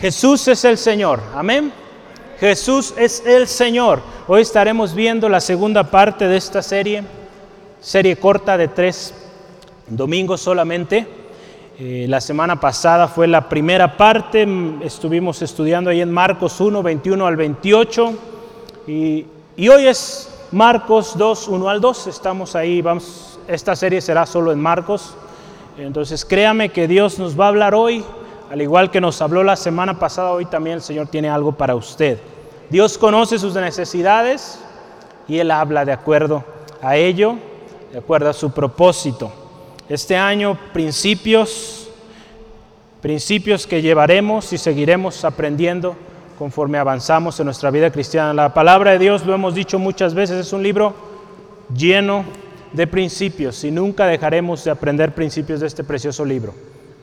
Jesús es el Señor. Amén. Jesús es el Señor. Hoy estaremos viendo la segunda parte de esta serie, serie corta de tres domingos solamente. Eh, la semana pasada fue la primera parte, estuvimos estudiando ahí en Marcos 1, 21 al 28 y, y hoy es Marcos 2, 1 al 2, estamos ahí, vamos, esta serie será solo en Marcos, entonces créame que Dios nos va a hablar hoy al igual que nos habló la semana pasada, hoy también el Señor tiene algo para usted. Dios conoce sus necesidades y Él habla de acuerdo a ello, de acuerdo a su propósito. Este año, principios, principios que llevaremos y seguiremos aprendiendo conforme avanzamos en nuestra vida cristiana. La palabra de Dios, lo hemos dicho muchas veces, es un libro lleno de principios y nunca dejaremos de aprender principios de este precioso libro.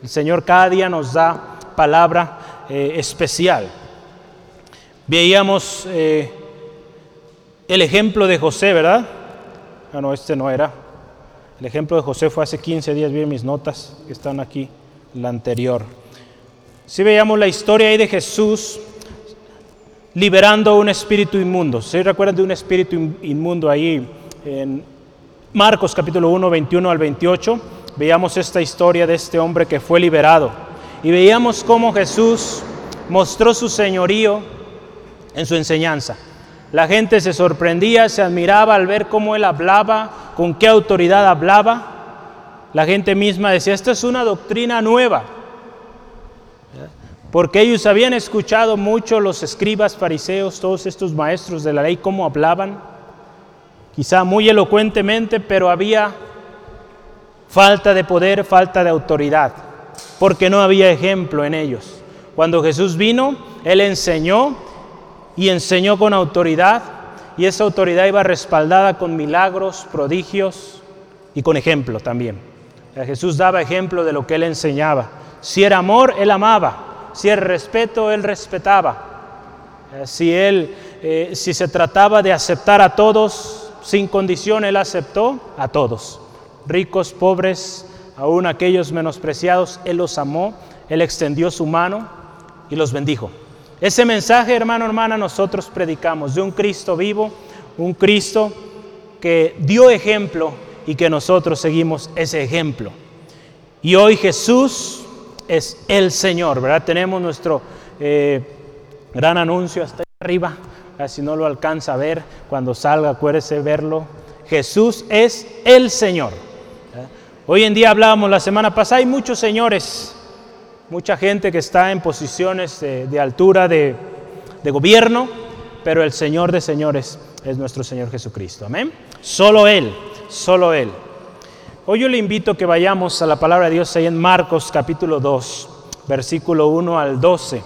El Señor cada día nos da palabra eh, especial. Veíamos eh, el ejemplo de José, ¿verdad? Ah, no, este no era. El ejemplo de José fue hace 15 días, vi mis notas que están aquí, la anterior. Si veíamos la historia ahí de Jesús liberando un espíritu inmundo. ¿Se recuerdan de un espíritu inmundo ahí en Marcos capítulo 1, 21 al 28? Veíamos esta historia de este hombre que fue liberado y veíamos cómo Jesús mostró su señorío en su enseñanza. La gente se sorprendía, se admiraba al ver cómo él hablaba, con qué autoridad hablaba. La gente misma decía, esta es una doctrina nueva, porque ellos habían escuchado mucho los escribas, fariseos, todos estos maestros de la ley, cómo hablaban, quizá muy elocuentemente, pero había falta de poder, falta de autoridad, porque no había ejemplo en ellos. Cuando Jesús vino, Él enseñó y enseñó con autoridad, y esa autoridad iba respaldada con milagros, prodigios y con ejemplo también. Jesús daba ejemplo de lo que Él enseñaba. Si era amor, Él amaba. Si era respeto, Él respetaba. Si, él, eh, si se trataba de aceptar a todos sin condición, Él aceptó a todos ricos, pobres, aún aquellos menospreciados, Él los amó, Él extendió su mano y los bendijo. Ese mensaje, hermano, hermana, nosotros predicamos de un Cristo vivo, un Cristo que dio ejemplo y que nosotros seguimos ese ejemplo. Y hoy Jesús es el Señor, ¿verdad? Tenemos nuestro eh, gran anuncio hasta arriba, si no lo alcanza a ver, cuando salga, acuérdese verlo. Jesús es el Señor. Hoy en día hablábamos la semana pasada, hay muchos señores, mucha gente que está en posiciones de, altura de, de gobierno, pero el Señor de señores es nuestro Señor Jesucristo. Amén. Solo Él, solo Él. Hoy yo le invito a que vayamos a la palabra de Dios ahí en Marcos capítulo 2, versículo 1 al 12.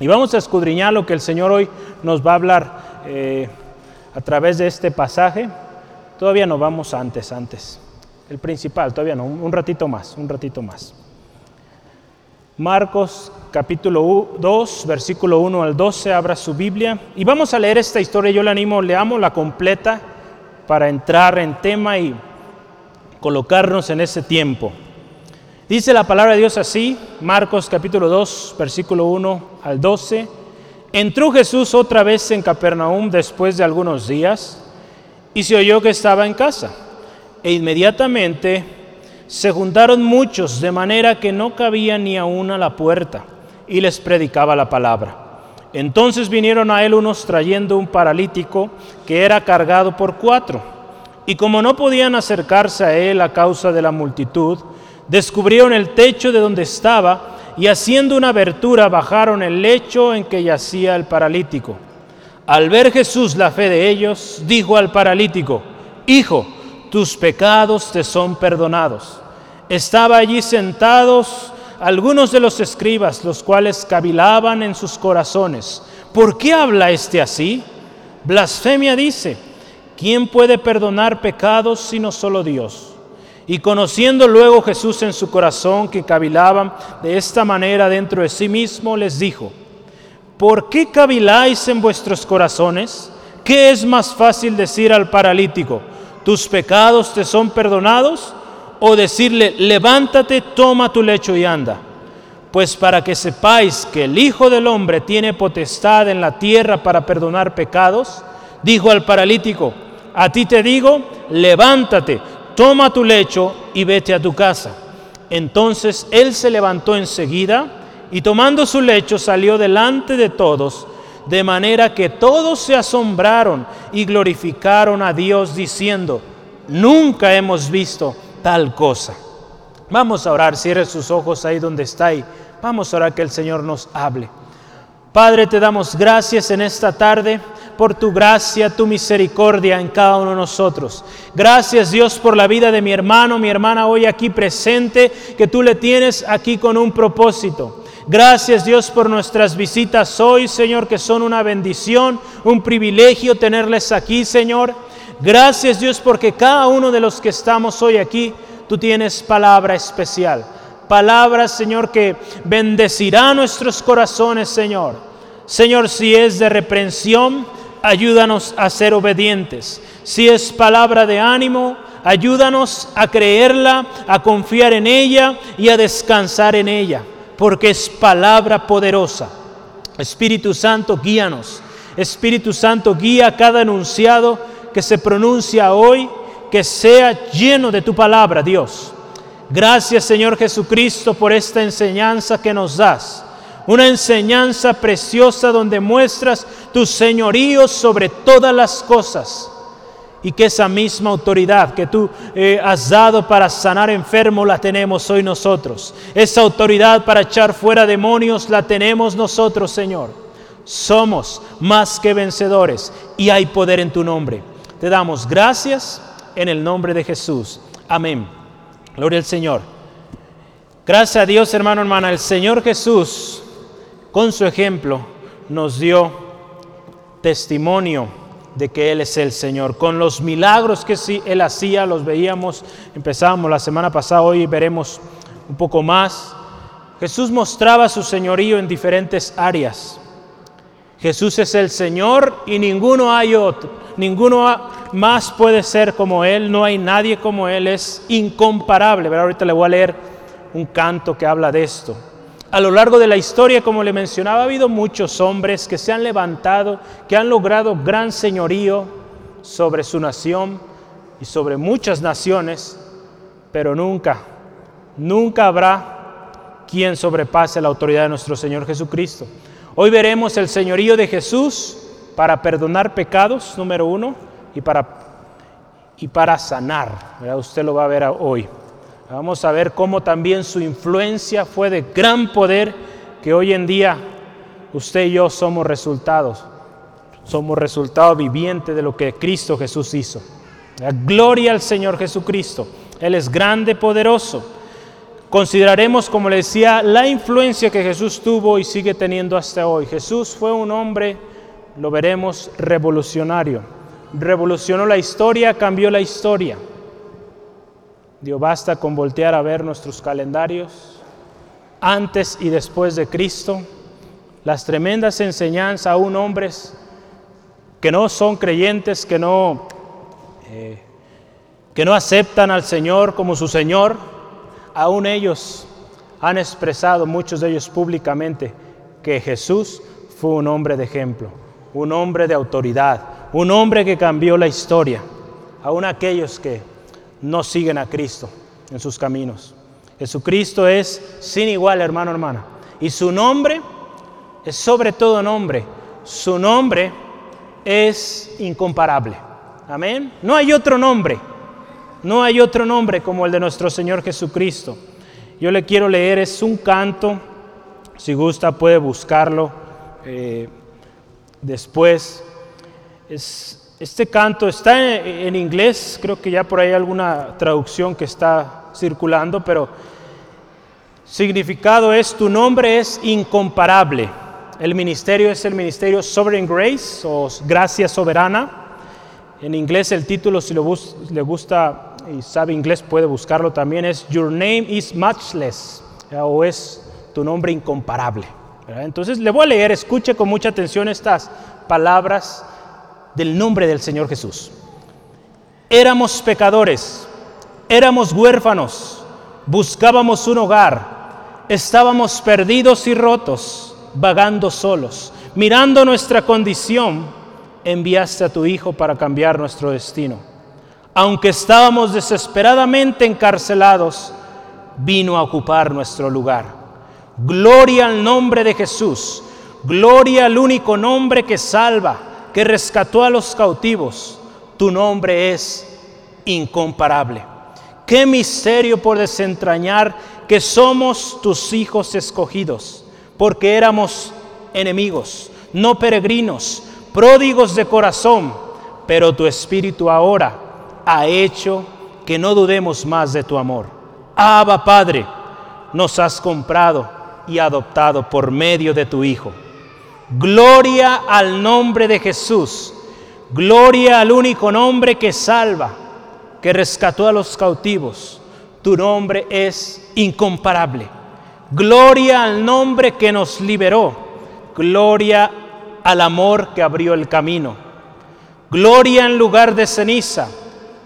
Y vamos a escudriñar lo que el Señor hoy nos va a hablar eh, a través de este pasaje. Todavía no vamos antes, antes el principal, todavía no, un ratito más, un ratito más. Marcos capítulo 2, versículo 1 al 12, abra su Biblia y vamos a leer esta historia, yo le animo, leamos la completa para entrar en tema y colocarnos en ese tiempo. Dice la palabra de Dios así, Marcos capítulo 2, versículo 1 al 12. Entró Jesús otra vez en Capernaum después de algunos días y se oyó que estaba en casa e inmediatamente se juntaron muchos, de manera que no cabía ni aún a la puerta, y les predicaba la palabra. Entonces vinieron a él unos trayendo un paralítico que era cargado por cuatro, y como no podían acercarse a él a causa de la multitud, descubrieron el techo de donde estaba, y haciendo una abertura bajaron el lecho en que yacía el paralítico. Al ver Jesús la fe de ellos, dijo al paralítico, Hijo, tus pecados te son perdonados. Estaba allí sentados algunos de los escribas, los cuales cavilaban en sus corazones. ¿Por qué habla este así? Blasfemia dice, ¿quién puede perdonar pecados sino solo Dios? Y conociendo luego Jesús en su corazón que cavilaban de esta manera dentro de sí mismo, les dijo, ¿por qué caviláis en vuestros corazones? ¿Qué es más fácil decir al paralítico? Tus pecados te son perdonados, o decirle, levántate, toma tu lecho y anda. Pues para que sepáis que el Hijo del Hombre tiene potestad en la tierra para perdonar pecados, dijo al paralítico, a ti te digo, levántate, toma tu lecho y vete a tu casa. Entonces él se levantó enseguida y tomando su lecho salió delante de todos, de manera que todos se asombraron y glorificaron a Dios diciendo, nunca hemos visto tal cosa. Vamos a orar, cierre sus ojos ahí donde está y vamos a orar que el Señor nos hable. Padre, te damos gracias en esta tarde por tu gracia, tu misericordia en cada uno de nosotros. Gracias Dios por la vida de mi hermano, mi hermana hoy aquí presente, que tú le tienes aquí con un propósito. Gracias Dios por nuestras visitas hoy, Señor, que son una bendición, un privilegio tenerles aquí, Señor. Gracias Dios porque cada uno de los que estamos hoy aquí, tú tienes palabra especial. Palabra, Señor, que bendecirá nuestros corazones, Señor. Señor, si es de reprensión, ayúdanos a ser obedientes. Si es palabra de ánimo, ayúdanos a creerla, a confiar en ella y a descansar en ella porque es palabra poderosa. Espíritu Santo, guíanos. Espíritu Santo, guía cada enunciado que se pronuncia hoy, que sea lleno de tu palabra, Dios. Gracias, Señor Jesucristo, por esta enseñanza que nos das. Una enseñanza preciosa donde muestras tu señorío sobre todas las cosas y que esa misma autoridad que tú eh, has dado para sanar enfermos la tenemos hoy nosotros. Esa autoridad para echar fuera demonios la tenemos nosotros, Señor. Somos más que vencedores y hay poder en tu nombre. Te damos gracias en el nombre de Jesús. Amén. Gloria al Señor. Gracias a Dios, hermano, hermana. El Señor Jesús, con su ejemplo, nos dio testimonio de que Él es el Señor. Con los milagros que sí Él hacía, los veíamos, empezábamos la semana pasada, hoy veremos un poco más. Jesús mostraba su señorío en diferentes áreas. Jesús es el Señor y ninguno hay otro, ninguno más puede ser como Él, no hay nadie como Él, es incomparable. Pero ahorita le voy a leer un canto que habla de esto. A lo largo de la historia, como le mencionaba, ha habido muchos hombres que se han levantado, que han logrado gran señorío sobre su nación y sobre muchas naciones, pero nunca, nunca habrá quien sobrepase la autoridad de nuestro Señor Jesucristo. Hoy veremos el señorío de Jesús para perdonar pecados, número uno, y para, y para sanar. Usted lo va a ver hoy. Vamos a ver cómo también su influencia fue de gran poder que hoy en día usted y yo somos resultados. Somos resultado viviente de lo que Cristo Jesús hizo. Gloria al Señor Jesucristo. Él es grande, poderoso. Consideraremos, como le decía, la influencia que Jesús tuvo y sigue teniendo hasta hoy. Jesús fue un hombre, lo veremos, revolucionario. Revolucionó la historia, cambió la historia. Dios basta con voltear a ver nuestros calendarios antes y después de Cristo, las tremendas enseñanzas aún hombres que no son creyentes, que no, eh, que no aceptan al Señor como su Señor, aún ellos han expresado, muchos de ellos públicamente, que Jesús fue un hombre de ejemplo, un hombre de autoridad, un hombre que cambió la historia, aún aquellos que no siguen a Cristo en sus caminos. Jesucristo es sin igual, hermano, hermana. Y su nombre es sobre todo nombre. Su nombre es incomparable. Amén. No hay otro nombre. No hay otro nombre como el de nuestro Señor Jesucristo. Yo le quiero leer, es un canto. Si gusta puede buscarlo eh, después. Es este canto está en, inglés, creo que ya por ahí hay alguna traducción que está circulando, pero significado es tu nombre es incomparable. El ministerio es el ministerio Sovereign Grace o Gracia Soberana. En inglés el título, si le gusta y sabe inglés, puede buscarlo también, es Your Name is Matchless o es tu nombre incomparable. Entonces le voy a leer, escuche con mucha atención estas palabras del nombre del Señor Jesús. Éramos pecadores, éramos huérfanos, buscábamos un hogar. estábamos perdidos y rotos, vagando solos, mirando nuestra condición, enviaste a tu Hijo para cambiar nuestro destino. Aunque estábamos desesperadamente encarcelados, vino a ocupar nuestro lugar. Gloria al nombre de Jesús, gloria al único nombre que salva, que rescató a los cautivos. Tu nombre es incomparable. Qué misterio por desentrañar que somos tus hijos escogidos, porque éramos enemigos, no peregrinos, pródigos de corazón, pero tu espíritu ahora ha hecho que no dudemos más de tu amor. Abba Padre, nos has comprado y adoptado por medio de tu Hijo. Gloria al nombre de Jesús, gloria al único nombre que salva que rescató a los cautivos. Tu nombre es incomparable. Gloria al nombre que nos liberó. Gloria al amor que abrió el camino. Gloria en lugar de ceniza.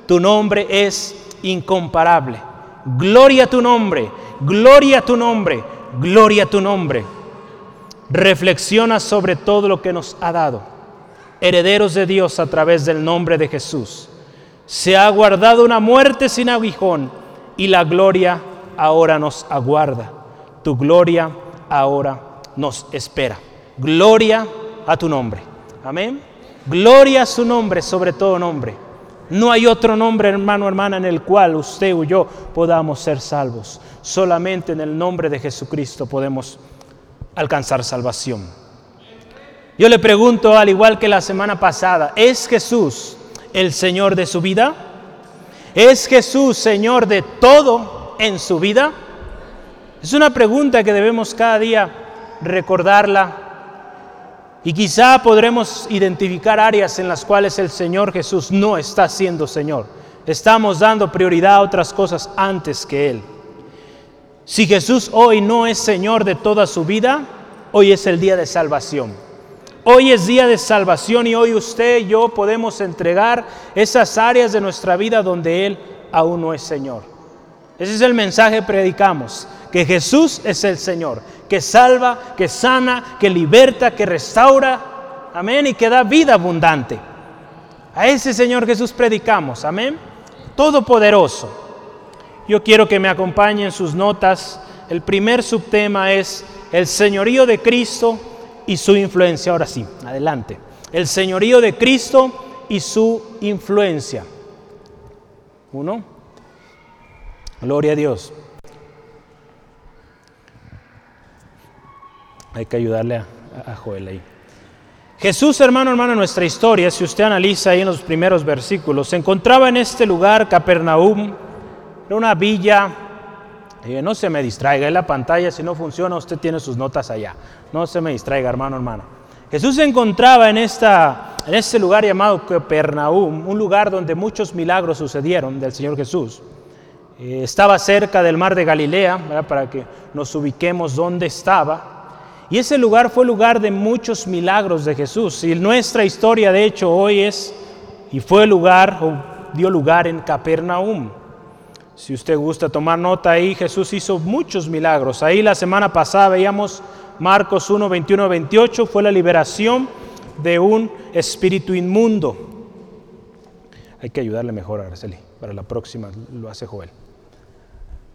Tu nombre es incomparable. Gloria a tu nombre. Gloria a tu nombre. Gloria a tu nombre. Reflexiona sobre todo lo que nos ha dado. Herederos de Dios a través del nombre de Jesús se ha guardado una muerte sin aguijón y la gloria ahora nos aguarda. Tu gloria ahora nos espera. Gloria a tu nombre. Amén. Gloria a su nombre sobre todo nombre. No hay otro nombre, hermano, hermana, en el cual usted o yo podamos ser salvos. Solamente en el nombre de Jesucristo podemos alcanzar salvación. Yo le pregunto, al igual que la semana pasada, ¿es Jesús el Señor de su vida? ¿Es Jesús Señor de todo en su vida? Es una pregunta que debemos cada día recordarla y quizá podremos identificar áreas en las cuales el Señor Jesús no está siendo Señor. Estamos dando prioridad a otras cosas antes que Él. Si Jesús hoy no es Señor de toda su vida, hoy es el día de salvación. Hoy es día de salvación y hoy usted y yo podemos entregar esas áreas de nuestra vida donde Él aún no es Señor. Ese es el mensaje que predicamos, que Jesús es el Señor, que salva, que sana, que liberta, que restaura, amén, y que da vida abundante. A ese Señor Jesús predicamos, amén. Todopoderoso. Yo quiero que me acompañen sus notas. El primer subtema es el señorío de Cristo y su influencia. Ahora sí, adelante. El señorío de Cristo y su influencia. Uno. Gloria a Dios. Hay que ayudarle a, Joel ahí. Jesús, hermano, hermano, nuestra historia, si usted analiza ahí en los primeros versículos, se encontraba en este lugar, Capernaum, era una villa no se me distraiga, en la pantalla, si no funciona, usted tiene sus notas allá. No se me distraiga, hermano, hermano. Jesús se encontraba en, esta, en este lugar llamado Capernaum, un lugar donde muchos milagros sucedieron del Señor Jesús. Eh, estaba cerca del mar de Galilea, para que nos ubiquemos dónde estaba. Y ese lugar fue lugar de muchos milagros de Jesús. Y nuestra historia, de hecho, hoy es, y fue lugar, o dio lugar en Capernaum. Si usted gusta tomar nota ahí, Jesús hizo muchos milagros. Ahí la semana pasada veíamos Marcos 1, 21, 28, fue la liberación de un espíritu inmundo. Hay que ayudarle mejor a Araceli. Para la próxima lo hace Joel.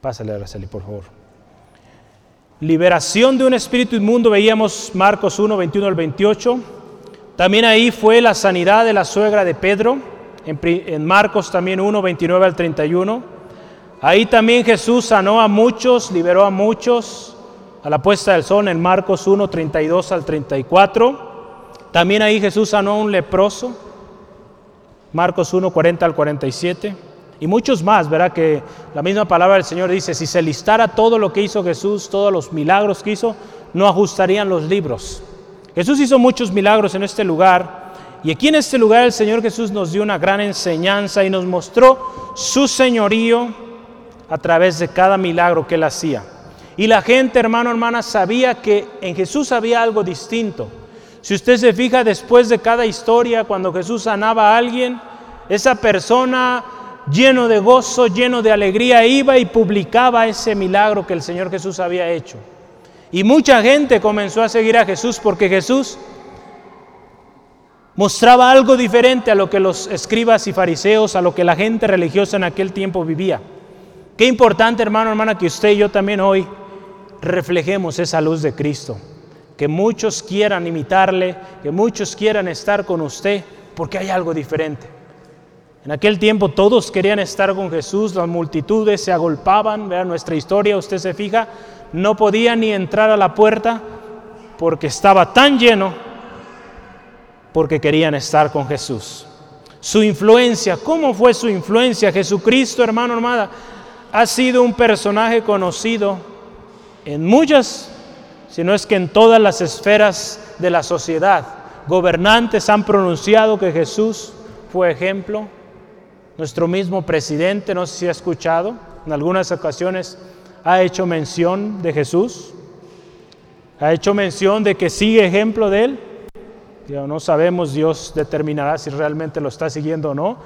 Pásale a Araceli, por favor. Liberación de un espíritu inmundo, veíamos Marcos 1, 21 al 28. También ahí fue la sanidad de la suegra de Pedro, en, Marcos también 1, 29 al 31. Ahí también Jesús sanó a muchos, liberó a muchos a la puesta del sol en Marcos 1, 32 al 34. También ahí Jesús sanó a un leproso, Marcos 1, 40 al 47. Y muchos más, ¿verdad? Que la misma palabra del Señor dice, si se listara todo lo que hizo Jesús, todos los milagros que hizo, no ajustarían los libros. Jesús hizo muchos milagros en este lugar. Y aquí en este lugar el Señor Jesús nos dio una gran enseñanza y nos mostró su señorío, a través de cada milagro que él hacía. Y la gente, hermano, hermana, sabía que en Jesús había algo distinto. Si usted se fija después de cada historia, cuando Jesús sanaba a alguien, esa persona lleno de gozo, lleno de alegría, iba y publicaba ese milagro que el Señor Jesús había hecho. Y mucha gente comenzó a seguir a Jesús porque Jesús mostraba algo diferente a lo que los escribas y fariseos, a lo que la gente religiosa en aquel tiempo vivía. Qué importante, hermano, hermana, que usted y yo también hoy reflejemos esa luz de Cristo. Que muchos quieran imitarle, que muchos quieran estar con usted, porque hay algo diferente. En aquel tiempo todos querían estar con Jesús, las multitudes se agolpaban, vean nuestra historia, usted se fija, no podía ni entrar a la puerta porque estaba tan lleno, porque querían estar con Jesús. Su influencia, ¿cómo fue su influencia? Jesucristo, hermano, hermana, ha sido un personaje conocido en muchas, si no es que en todas las esferas de la sociedad. Gobernantes han pronunciado que Jesús fue ejemplo. Nuestro mismo presidente, no sé si ha escuchado, en algunas ocasiones ha hecho mención de Jesús. Ha hecho mención de que sigue ejemplo de él. no sabemos, Dios determinará si realmente lo está siguiendo o no.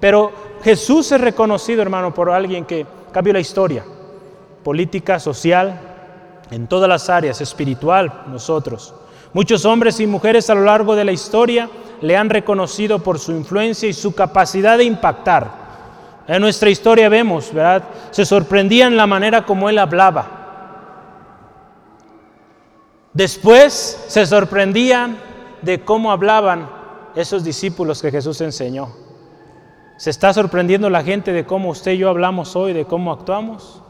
Pero Jesús es reconocido, hermano, por alguien que cambió la historia, política, social, en todas las áreas, espiritual, nosotros. Muchos hombres y mujeres a lo largo de la historia le han reconocido por su influencia y su capacidad de impactar. En nuestra historia vemos, ¿verdad? Se sorprendían la manera como él hablaba. Después se sorprendían de cómo hablaban esos discípulos que Jesús enseñó. ¿Se está sorprendiendo la gente de cómo usted y yo hablamos hoy, de cómo actuamos?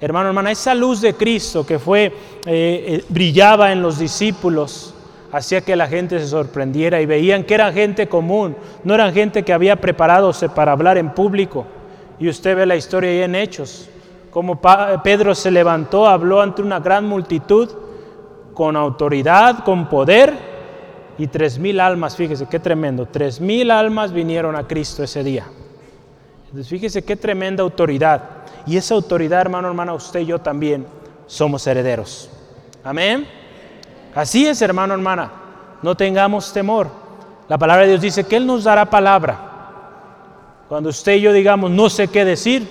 Hermano, hermana, esa luz de Cristo que fue, eh, eh, brillaba en los discípulos, hacía que la gente se sorprendiera y veían que era gente común, no eran gente que había preparado para hablar en público. Y usted ve la historia ahí en Hechos, como Pedro se levantó, habló ante una gran multitud, con autoridad, con poder, y tres mil almas, fíjese qué tremendo, tres mil almas vinieron a Cristo ese día. Entonces fíjese qué tremenda autoridad. Y esa autoridad, hermano, hermana, usted y yo también somos herederos. Amén. Así es, hermano, hermana. No tengamos temor. La palabra de Dios dice que Él nos dará palabra. Cuando usted y yo digamos no sé qué decir,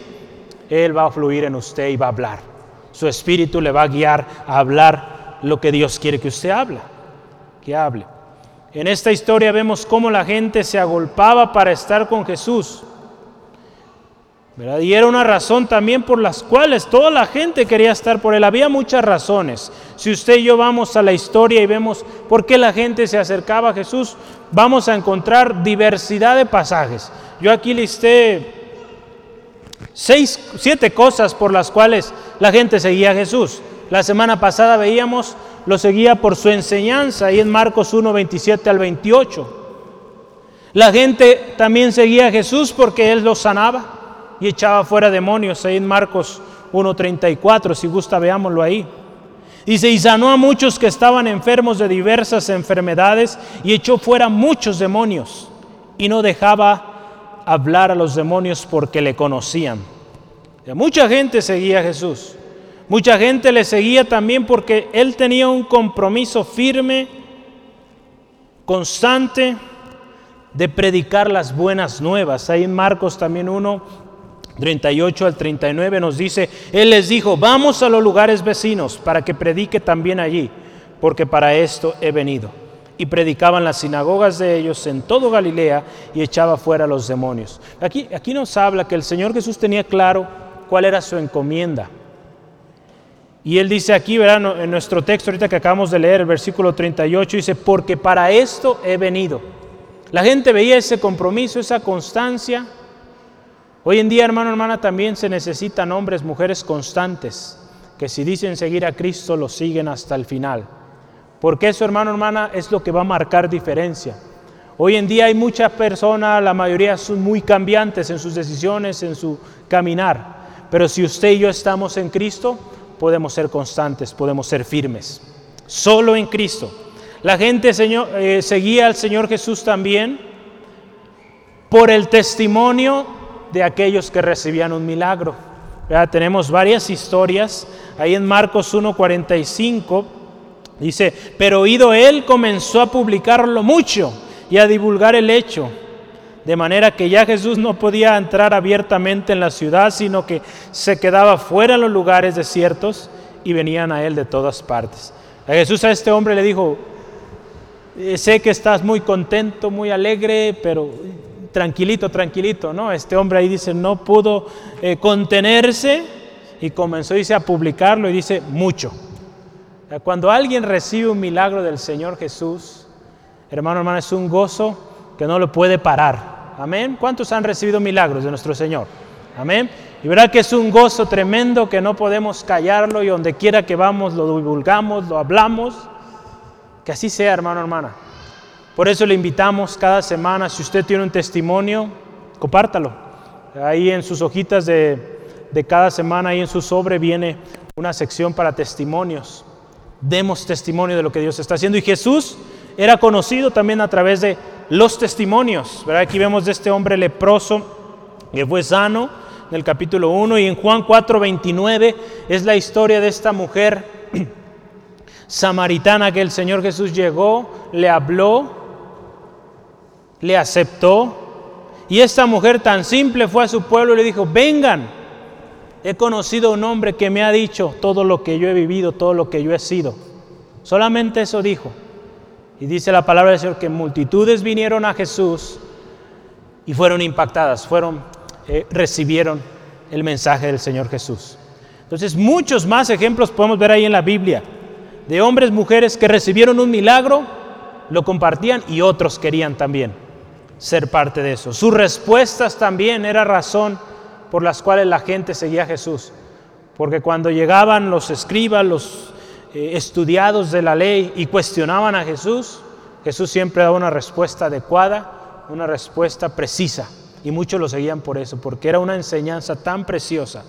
Él va a fluir en usted y va a hablar. Su espíritu le va a guiar a hablar lo que Dios quiere que usted hable, que hable. En esta historia vemos cómo la gente se agolpaba para estar con Jesús. Y era una razón también por las cuales toda la gente quería estar por él. Había muchas razones. Si usted y yo vamos a la historia y vemos por qué la gente se acercaba a Jesús, vamos a encontrar diversidad de pasajes. Yo aquí listé seis, siete cosas por las cuales la gente seguía a Jesús. La semana pasada veíamos lo seguía por su enseñanza, ahí en Marcos 1, 27 al 28. La gente también seguía a Jesús porque Él los sanaba y echaba fuera demonios, ahí en Marcos 1.34, si gusta veámoslo ahí. Dice, y sanó a muchos que estaban enfermos de diversas enfermedades y echó fuera muchos demonios y no dejaba hablar a los demonios porque le conocían. mucha gente seguía a Jesús. Mucha gente le seguía también porque él tenía un compromiso firme, constante, de predicar las buenas nuevas. Ahí en Marcos también 1, 38 al 39 nos dice, Él les dijo, vamos a los lugares vecinos para que predique también allí, porque para esto he venido. Y predicaban las sinagogas de ellos en todo Galilea y echaba fuera a los demonios. Aquí, aquí nos habla que el Señor Jesús tenía claro cuál era su encomienda. Y él dice aquí, ¿verdad? en nuestro texto ahorita que acabamos de leer, el versículo 38, dice, porque para esto he venido. La gente veía ese compromiso, esa constancia. Hoy en día, hermano, hermana, también se necesitan hombres, mujeres constantes, que si dicen seguir a Cristo, lo siguen hasta el final. Porque eso, hermano, hermana, es lo que va a marcar diferencia. Hoy en día hay muchas personas, la mayoría son muy cambiantes en sus decisiones, en su caminar. Pero si usted y yo estamos en Cristo, podemos ser constantes, podemos ser firmes. Solo en Cristo. La gente señor, eh, seguía al Señor Jesús también por el testimonio de aquellos que recibían un milagro. Tenemos varias historias. Ahí en Marcos 1.45 dice, pero oído él comenzó a publicarlo mucho y a divulgar el hecho de manera que ya Jesús no podía entrar abiertamente en la ciudad, sino que se quedaba fuera en los lugares desiertos y venían a él de todas partes. A Jesús a este hombre le dijo, eh, sé que estás muy contento, muy alegre, pero tranquilito, tranquilito, ¿no? Este hombre ahí dice, no pudo eh, contenerse y comenzó, dice, a publicarlo y dice, mucho. Cuando alguien recibe un milagro del Señor Jesús, hermano, hermano, es un gozo que no lo puede parar. Amén. ¿Cuántos han recibido milagros de nuestro Señor? Amén. Y verá que es un gozo tremendo que no podemos callarlo y donde quiera que vamos lo divulgamos, lo hablamos. Que así sea, hermano, hermana. Por eso le invitamos cada semana, si usted tiene un testimonio, compártalo. Ahí en sus hojitas de, de cada semana, ahí en su sobre viene una sección para testimonios. Demos testimonio de lo que Dios está haciendo. Y Jesús era conocido también a través de los testimonios. ¿verdad? Aquí vemos de este hombre leproso que fue sano en el capítulo 1 y en Juan 4, 29 es la historia de esta mujer samaritana que el Señor Jesús llegó, le habló, le aceptó y esta mujer tan simple fue a su pueblo y le dijo, vengan, he conocido a un hombre que me ha dicho todo lo que yo he vivido, todo lo que yo he sido. Solamente eso dijo. Y dice la palabra del Señor que multitudes vinieron a Jesús y fueron impactadas, fueron, eh, recibieron el mensaje del Señor Jesús. Entonces muchos más ejemplos podemos ver ahí en la Biblia de hombres, mujeres que recibieron un milagro, lo compartían y otros querían también ser parte de eso. Sus respuestas también era razón por las cuales la gente seguía a Jesús. Porque cuando llegaban los escribas, los eh, estudiados de la ley y cuestionaban a Jesús, Jesús siempre daba una respuesta adecuada, una respuesta precisa. Y muchos lo seguían por eso, porque era una enseñanza tan preciosa,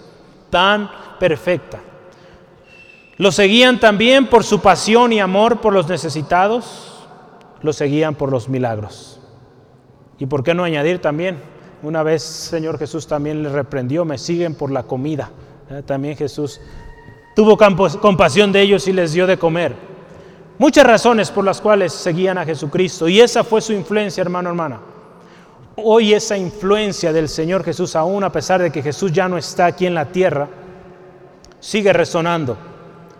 tan perfecta. Lo seguían también por su pasión y amor por los necesitados, lo seguían por los milagros. Y por qué no añadir también, una vez Señor Jesús también le reprendió, me siguen por la comida. ¿Eh? También Jesús tuvo compasión de ellos y les dio de comer. Muchas razones por las cuales seguían a Jesucristo y esa fue su influencia, hermano, hermana. Hoy esa influencia del Señor Jesús, aún a pesar de que Jesús ya no está aquí en la tierra, sigue resonando,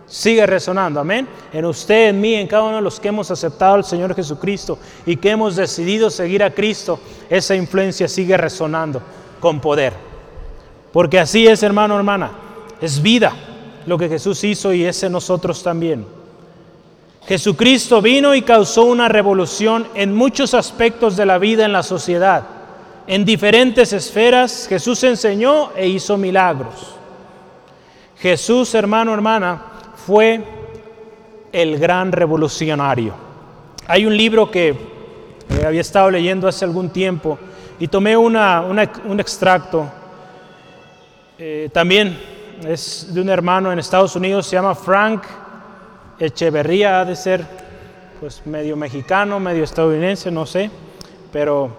sigue resonando, amén. En usted, en mí, en cada uno de los que hemos aceptado al Señor Jesucristo y que hemos decidido seguir a Cristo, esa influencia sigue resonando con poder. Porque así es, hermano, hermana, es vida lo que Jesús hizo y ese nosotros también. Jesucristo vino y causó una revolución en muchos aspectos de la vida en la sociedad. En diferentes esferas Jesús enseñó e hizo milagros. Jesús, hermano, hermana, fue el gran revolucionario. Hay un libro que había estado leyendo hace algún tiempo y tomé una, un extracto. Eh, también es de un hermano en Estados Unidos, se llama Frank Echeverría, ha de ser pues medio mexicano, medio estadounidense, no sé, pero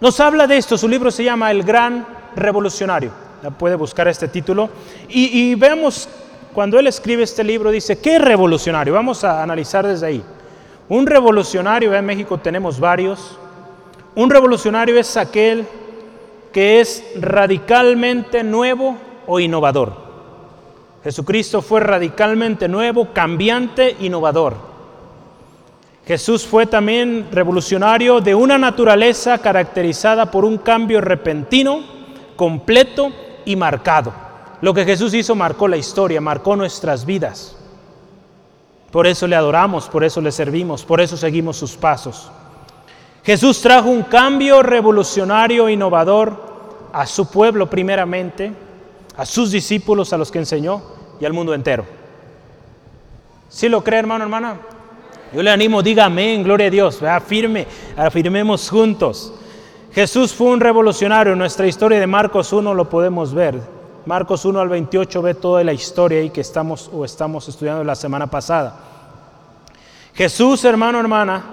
nos habla de esto, su libro se llama El Gran Revolucionario, puede buscar este título, y, y vemos cuando él escribe este libro, dice, ¿qué revolucionario? Vamos a analizar desde ahí. Un revolucionario, en México tenemos varios, un revolucionario es aquel que es radicalmente nuevo o innovador. Jesucristo fue radicalmente nuevo, cambiante, innovador. Jesús fue también revolucionario de una naturaleza caracterizada por un cambio repentino, completo y marcado. Lo que Jesús hizo marcó la historia, marcó nuestras vidas. Por eso le adoramos, por eso le servimos, por eso seguimos sus pasos. Jesús trajo un cambio revolucionario, innovador a su pueblo primeramente, a sus discípulos, a los que enseñó y al mundo entero. ¿Sí lo cree, hermano, hermana? Yo le animo, diga amén, gloria a Dios, afirme, afirmemos juntos. Jesús fue un revolucionario, en nuestra historia de Marcos 1 lo podemos ver. Marcos 1 al 28 ve toda la historia ahí que estamos o estamos estudiando la semana pasada. Jesús, hermano, hermana,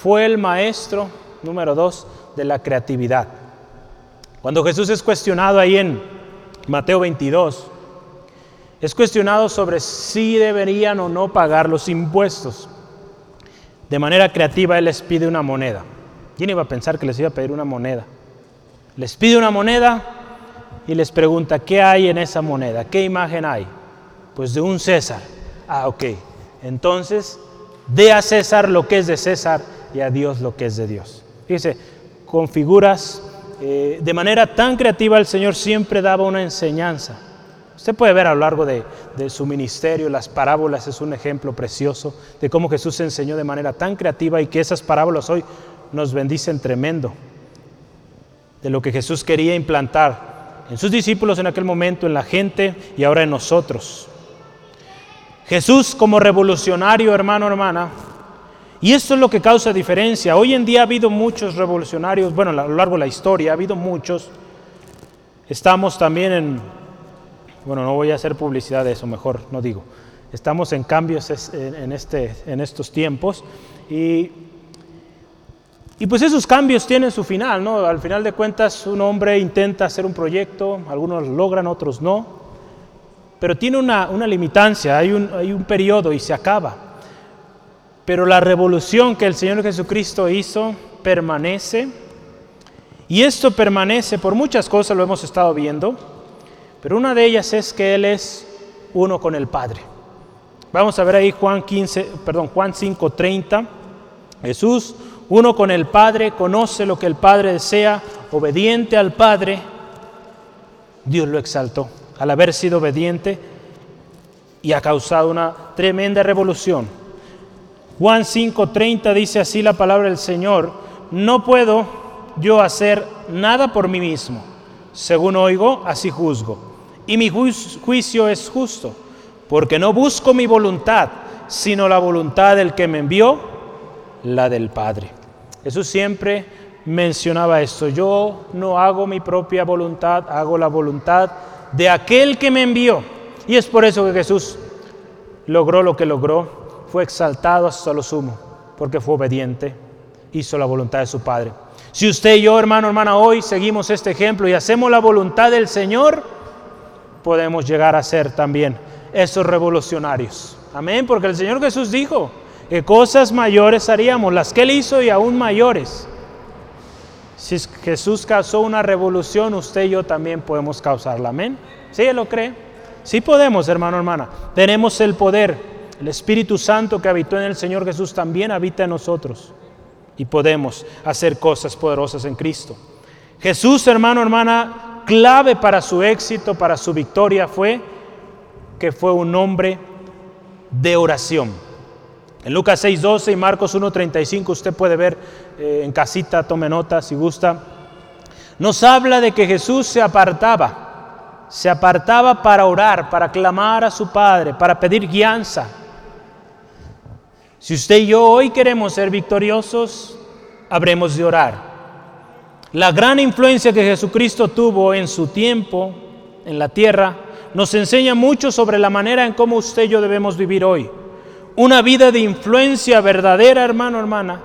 fue el maestro número dos de la creatividad. Cuando Jesús es cuestionado ahí en Mateo 22, es cuestionado sobre si deberían o no pagar los impuestos. De manera creativa Él les pide una moneda. ¿Quién iba a pensar que les iba a pedir una moneda? Les pide una moneda y les pregunta, ¿qué hay en esa moneda? ¿Qué imagen hay? Pues de un César. Ah, ok. Entonces, dé a César lo que es de César y a Dios lo que es de Dios. Fíjese, con figuras, eh, de manera tan creativa el Señor siempre daba una enseñanza. Usted puede ver a lo largo de, su ministerio, las parábolas es un ejemplo precioso de cómo Jesús enseñó de manera tan creativa y que esas parábolas hoy nos bendicen tremendo. De lo que Jesús quería implantar en sus discípulos en aquel momento, en la gente y ahora en nosotros. Jesús como revolucionario, hermano, hermana, y esto es lo que causa diferencia. Hoy en día ha habido muchos revolucionarios, bueno, a lo largo de la historia ha habido muchos. Estamos también en, bueno, no voy a hacer publicidad de eso, mejor no digo. Estamos en cambios en, este, en estos tiempos y, y pues esos cambios tienen su final, ¿no? Al final de cuentas un hombre intenta hacer un proyecto, algunos lo logran, otros no, pero tiene una, una limitancia, hay un, hay un periodo y se acaba. Pero la revolución que el Señor Jesucristo hizo permanece. Y esto permanece por muchas cosas, lo hemos estado viendo. Pero una de ellas es que Él es uno con el Padre. Vamos a ver ahí Juan 15, perdón, Juan 5:30. Jesús, uno con el Padre, conoce lo que el Padre desea, obediente al Padre, Dios lo exaltó. Al haber sido obediente y ha causado una tremenda revolución Juan 5:30 dice así la palabra del Señor, no puedo yo hacer nada por mí mismo. Según oigo, así juzgo. Y mi juicio es justo, porque no busco mi voluntad, sino la voluntad del que me envió, la del Padre. Jesús siempre mencionaba esto, yo no hago mi propia voluntad, hago la voluntad de aquel que me envió. Y es por eso que Jesús logró lo que logró fue exaltado hasta lo sumo, porque fue obediente, hizo la voluntad de su Padre. Si usted y yo, hermano, hermana, hoy seguimos este ejemplo y hacemos la voluntad del Señor, podemos llegar a ser también esos revolucionarios. Amén, porque el Señor Jesús dijo que cosas mayores haríamos, las que Él hizo y aún mayores. Si Jesús causó una revolución, usted y yo también podemos causarla. Amén. ¿Sí lo cree? Sí podemos, hermano, hermana. Tenemos el poder el Espíritu Santo que habitó en el Señor Jesús también habita en nosotros y podemos hacer cosas poderosas en Cristo. Jesús, hermano, hermana, clave para su éxito, para su victoria fue que fue un hombre de oración. En Lucas 6:12 y Marcos 1:35 usted puede ver eh, en casita, tome nota si gusta. Nos habla de que Jesús se apartaba, se apartaba para orar, para clamar a su Padre, para pedir guianza. Si usted y yo hoy queremos ser victoriosos, habremos de orar. La gran influencia que Jesucristo tuvo en su tiempo en la tierra nos enseña mucho sobre la manera en cómo usted y yo debemos vivir hoy. Una vida de influencia verdadera, hermano, hermana.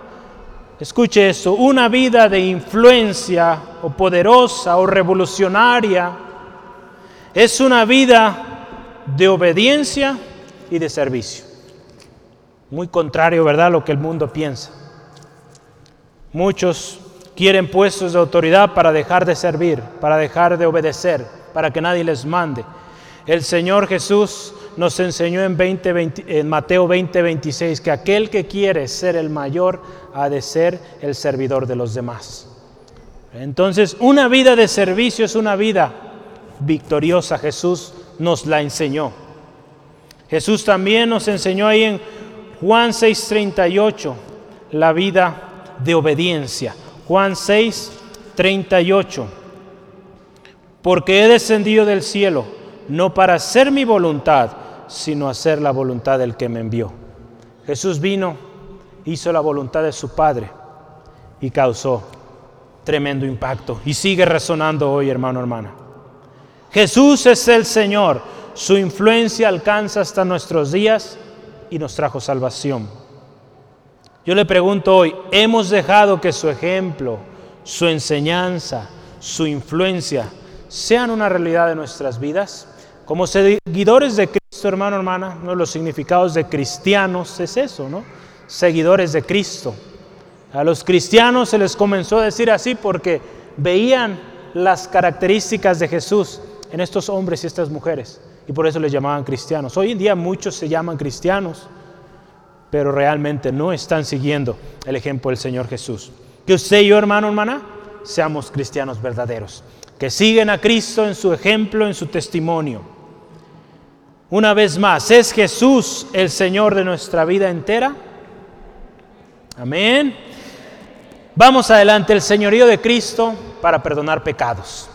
Escuche esto, una vida de influencia o poderosa o revolucionaria es una vida de obediencia y de servicio. Muy contrario, ¿verdad?, a lo que el mundo piensa. Muchos quieren puestos de autoridad para dejar de servir, para dejar de obedecer, para que nadie les mande. El Señor Jesús nos enseñó en, en Mateo 20, 26 que aquel que quiere ser el mayor ha de ser el servidor de los demás. Entonces, una vida de servicio es una vida victoriosa. Jesús nos la enseñó. Jesús también nos enseñó ahí en Juan 6:38, la vida de obediencia. Juan 6:38, porque he descendido del cielo, no para hacer mi voluntad, sino hacer la voluntad del que me envió. Jesús vino, hizo la voluntad de su Padre y causó tremendo impacto y sigue resonando hoy, hermano, hermana. Jesús es el Señor, su influencia alcanza hasta nuestros días y nos trajo salvación. Yo le pregunto hoy, ¿hemos dejado que su ejemplo, su enseñanza, su influencia sean una realidad de nuestras vidas? Como seguidores de Cristo, hermano, hermana, ¿no? los significados de cristianos es eso, ¿no? Seguidores de Cristo. A los cristianos se les comenzó a decir así porque veían las características de Jesús en estos hombres y estas mujeres y por eso les llamaban cristianos. Hoy en día muchos se llaman cristianos, pero realmente no están siguiendo el ejemplo del Señor Jesús. Que usted y yo, hermano, hermana, seamos cristianos verdaderos, que siguen a Cristo en su ejemplo, en su testimonio. Una vez más, ¿es Jesús el Señor de nuestra vida entera? Amén. Vamos adelante, el señorío de Cristo para perdonar pecados.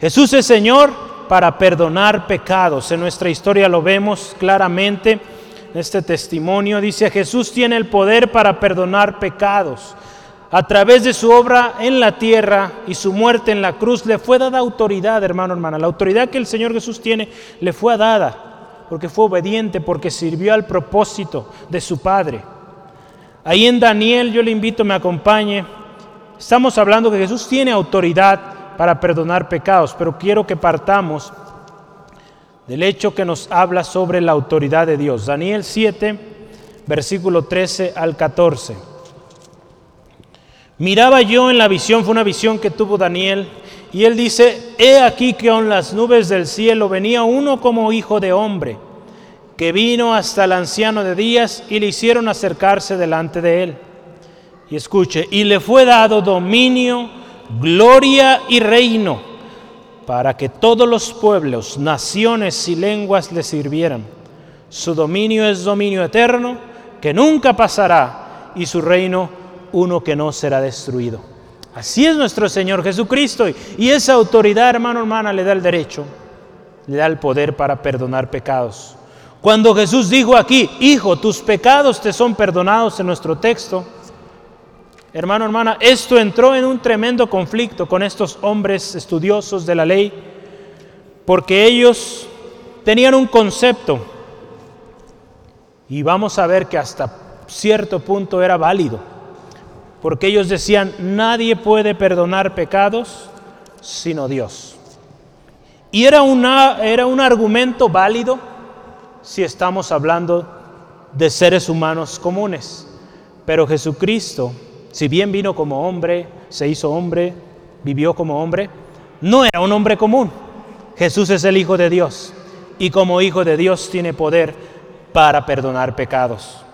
Jesús es Señor para perdonar pecados. En nuestra historia lo vemos claramente. Este testimonio dice, Jesús tiene el poder para perdonar pecados. A través de su obra en la tierra y su muerte en la cruz le fue dada autoridad, hermano, hermana. La autoridad que el Señor Jesús tiene le fue dada porque fue obediente, porque sirvió al propósito de su Padre. Ahí en Daniel yo le invito, me acompañe. Estamos hablando que Jesús tiene autoridad para perdonar pecados, pero quiero que partamos del hecho que nos habla sobre la autoridad de Dios. Daniel 7, versículo 13 al 14. Miraba yo en la visión, fue una visión que tuvo Daniel, y él dice, he aquí que con las nubes del cielo venía uno como hijo de hombre, que vino hasta el anciano de días y le hicieron acercarse delante de él. Y escuche, y le fue dado dominio, gloria y reino, para que todos los pueblos, naciones y lenguas le sirvieran. Su dominio es dominio eterno, que nunca pasará, y su reino uno que no será destruido. Así es nuestro Señor Jesucristo. Y esa autoridad, hermano, hermana, le da el derecho, le da el poder para perdonar pecados. Cuando Jesús dijo aquí, Hijo, tus pecados te son perdonados en nuestro texto, hermano, hermana, esto entró en un tremendo conflicto con estos hombres estudiosos de la ley, porque ellos tenían un concepto, y vamos a ver que hasta cierto punto era válido porque ellos decían, nadie puede perdonar pecados sino Dios. Y era, era un argumento válido si estamos hablando de seres humanos comunes. Pero Jesucristo, si bien vino como hombre, se hizo hombre, vivió como hombre, no era un hombre común. Jesús es el Hijo de Dios y como Hijo de Dios tiene poder para perdonar pecados.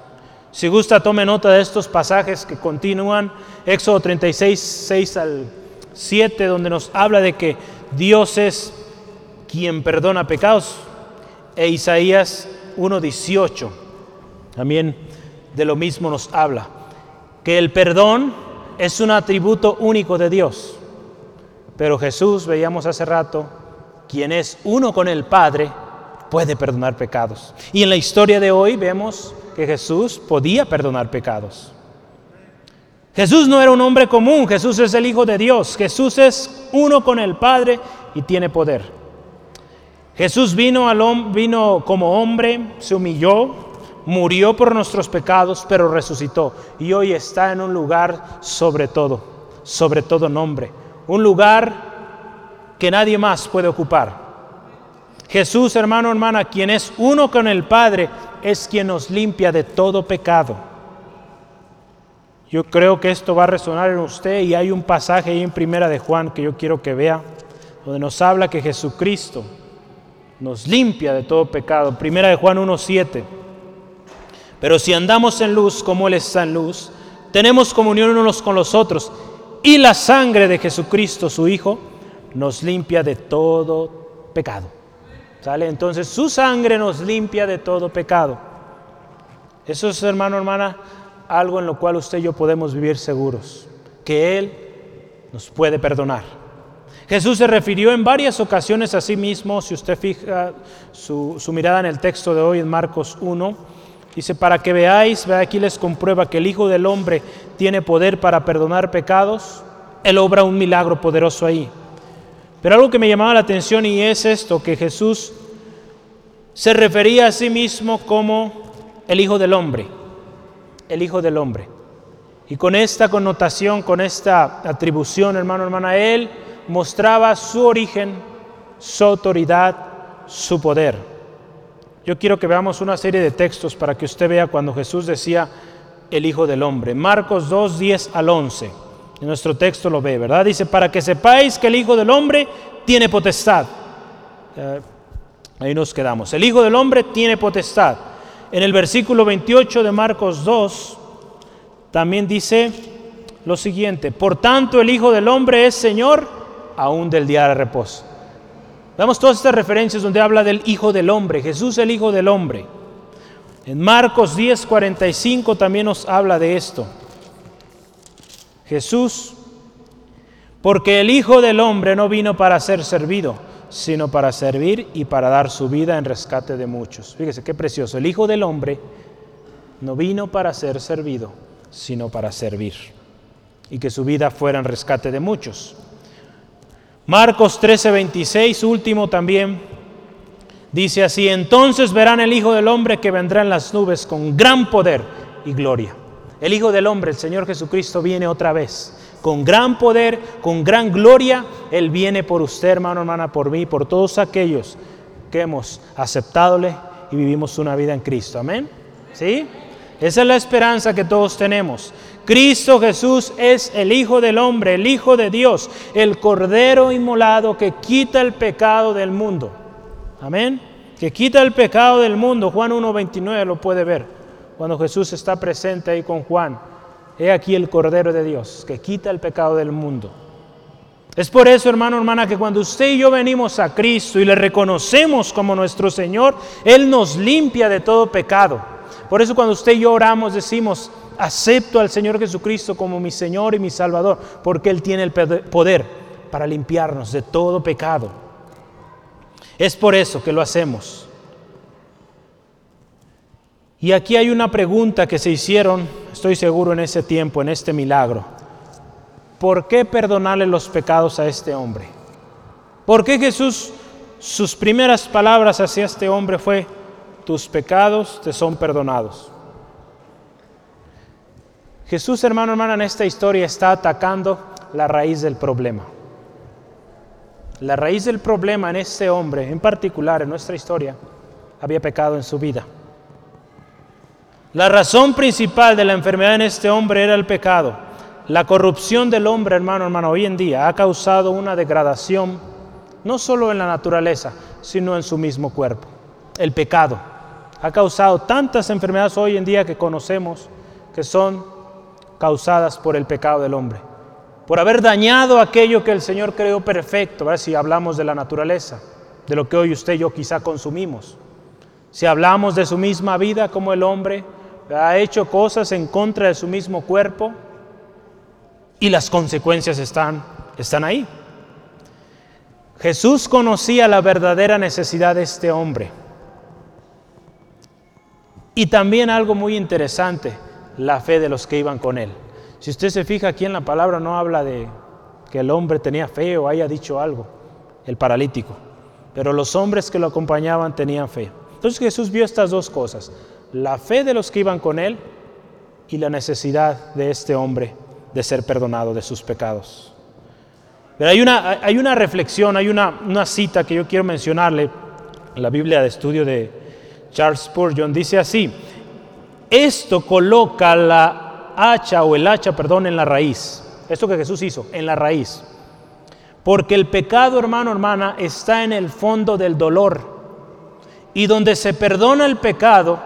Si gusta, tome nota de estos pasajes que continúan, Éxodo 36, 6 al 7, donde nos habla de que Dios es quien perdona pecados, e Isaías 1, 18, también de lo mismo nos habla, que el perdón es un atributo único de Dios. Pero Jesús, veíamos hace rato, quien es uno con el Padre, puede perdonar pecados. Y en la historia de hoy vemos que Jesús podía perdonar pecados. Jesús no era un hombre común, Jesús es el Hijo de Dios, Jesús es uno con el Padre y tiene poder. Jesús vino, al, vino como hombre, se humilló, murió por nuestros pecados, pero resucitó y hoy está en un lugar sobre todo, sobre todo nombre, un lugar que nadie más puede ocupar. Jesús, hermano, hermana, quien es uno con el Padre, es quien nos limpia de todo pecado. Yo creo que esto va a resonar en usted y hay un pasaje ahí en Primera de Juan que yo quiero que vea, donde nos habla que Jesucristo nos limpia de todo pecado. Primera de Juan 1.7. Pero si andamos en luz como Él está en luz, tenemos comunión unos con los otros y la sangre de Jesucristo, su Hijo, nos limpia de todo pecado. ¿Sale? Entonces su sangre nos limpia de todo pecado. Eso es, hermano, hermana, algo en lo cual usted y yo podemos vivir seguros, que Él nos puede perdonar. Jesús se refirió en varias ocasiones a sí mismo, si usted fija su, su mirada en el texto de hoy en Marcos 1, dice, para que veáis, ve aquí les comprueba que el Hijo del Hombre tiene poder para perdonar pecados, Él obra un milagro poderoso ahí. Pero algo que me llamaba la atención y es esto, que Jesús se refería a sí mismo como el Hijo del Hombre, el Hijo del Hombre. Y con esta connotación, con esta atribución, hermano, hermana, Él mostraba su origen, su autoridad, su poder. Yo quiero que veamos una serie de textos para que usted vea cuando Jesús decía, el Hijo del Hombre. Marcos 2, 10 al 11. En nuestro texto lo ve, ¿verdad? Dice, para que sepáis que el Hijo del Hombre tiene potestad. Eh, ahí nos quedamos. El Hijo del Hombre tiene potestad. En el versículo 28 de Marcos 2 también dice lo siguiente, por tanto el Hijo del Hombre es Señor aún del día de reposo. Vemos todas estas referencias donde habla del Hijo del Hombre, Jesús el Hijo del Hombre. En Marcos 10, 45 también nos habla de esto. Jesús, porque el Hijo del Hombre no vino para ser servido, sino para servir y para dar su vida en rescate de muchos. Fíjese qué precioso. El Hijo del Hombre no vino para ser servido, sino para servir y que su vida fuera en rescate de muchos. Marcos 13:26, último también, dice así, entonces verán el Hijo del Hombre que vendrá en las nubes con gran poder y gloria. El Hijo del Hombre, el Señor Jesucristo, viene otra vez. Con gran poder, con gran gloria, Él viene por usted, hermano, hermana, por mí, por todos aquellos que hemos aceptadole y vivimos una vida en Cristo. Amén. ¿Sí? Esa es la esperanza que todos tenemos. Cristo Jesús es el Hijo del Hombre, el Hijo de Dios, el Cordero inmolado que quita el pecado del mundo. Amén. Que quita el pecado del mundo. Juan 1.29 lo puede ver. Cuando Jesús está presente ahí con Juan. He aquí el Cordero de Dios que quita el pecado del mundo. Es por eso, hermano, hermana, que cuando usted y yo venimos a Cristo y le reconocemos como nuestro Señor, Él nos limpia de todo pecado. Por eso cuando usted y yo oramos decimos, acepto al Señor Jesucristo como mi Señor y mi Salvador, porque Él tiene el poder para limpiarnos de todo pecado. Es por eso que lo hacemos. Y aquí hay una pregunta que se hicieron, estoy seguro, en ese tiempo, en este milagro. ¿Por qué perdonarle los pecados a este hombre? ¿Por qué Jesús, sus primeras palabras hacia este hombre fue, tus pecados te son perdonados? Jesús, hermano, hermana, en esta historia está atacando la raíz del problema. La raíz del problema en este hombre, en particular en nuestra historia, había pecado en su vida. La razón principal de la enfermedad en este hombre era el pecado. La corrupción del hombre, hermano, hermano, hoy en día ha causado una degradación, no solo en la naturaleza, sino en su mismo cuerpo. El pecado ha causado tantas enfermedades hoy en día que conocemos que son causadas por el pecado del hombre, por haber dañado aquello que el Señor creó perfecto, si hablamos de la naturaleza, de lo que hoy usted y yo quizá consumimos. Si hablamos de su misma vida, como el hombre ha hecho cosas en contra de su mismo cuerpo y las consecuencias están, están ahí. Jesús conocía la verdadera necesidad de este hombre. Y también algo muy interesante, la fe de los que iban con él. Si usted se fija aquí en la palabra no habla de que el hombre tenía fe o haya dicho algo, el paralítico, pero los hombres que lo acompañaban tenían fe. Entonces Jesús vio estas dos cosas, la fe de los que iban con él y la necesidad de este hombre de ser perdonado de sus pecados. Pero hay una, hay una reflexión, hay una, una cita que yo quiero mencionarle, en la Biblia de estudio de Charles Spurgeon, dice así, esto coloca la hacha o el hacha, perdón, en la raíz. Esto que Jesús hizo, en la raíz. Porque el pecado, hermano, hermana, está en el fondo del dolor. Y donde se perdona el pecado,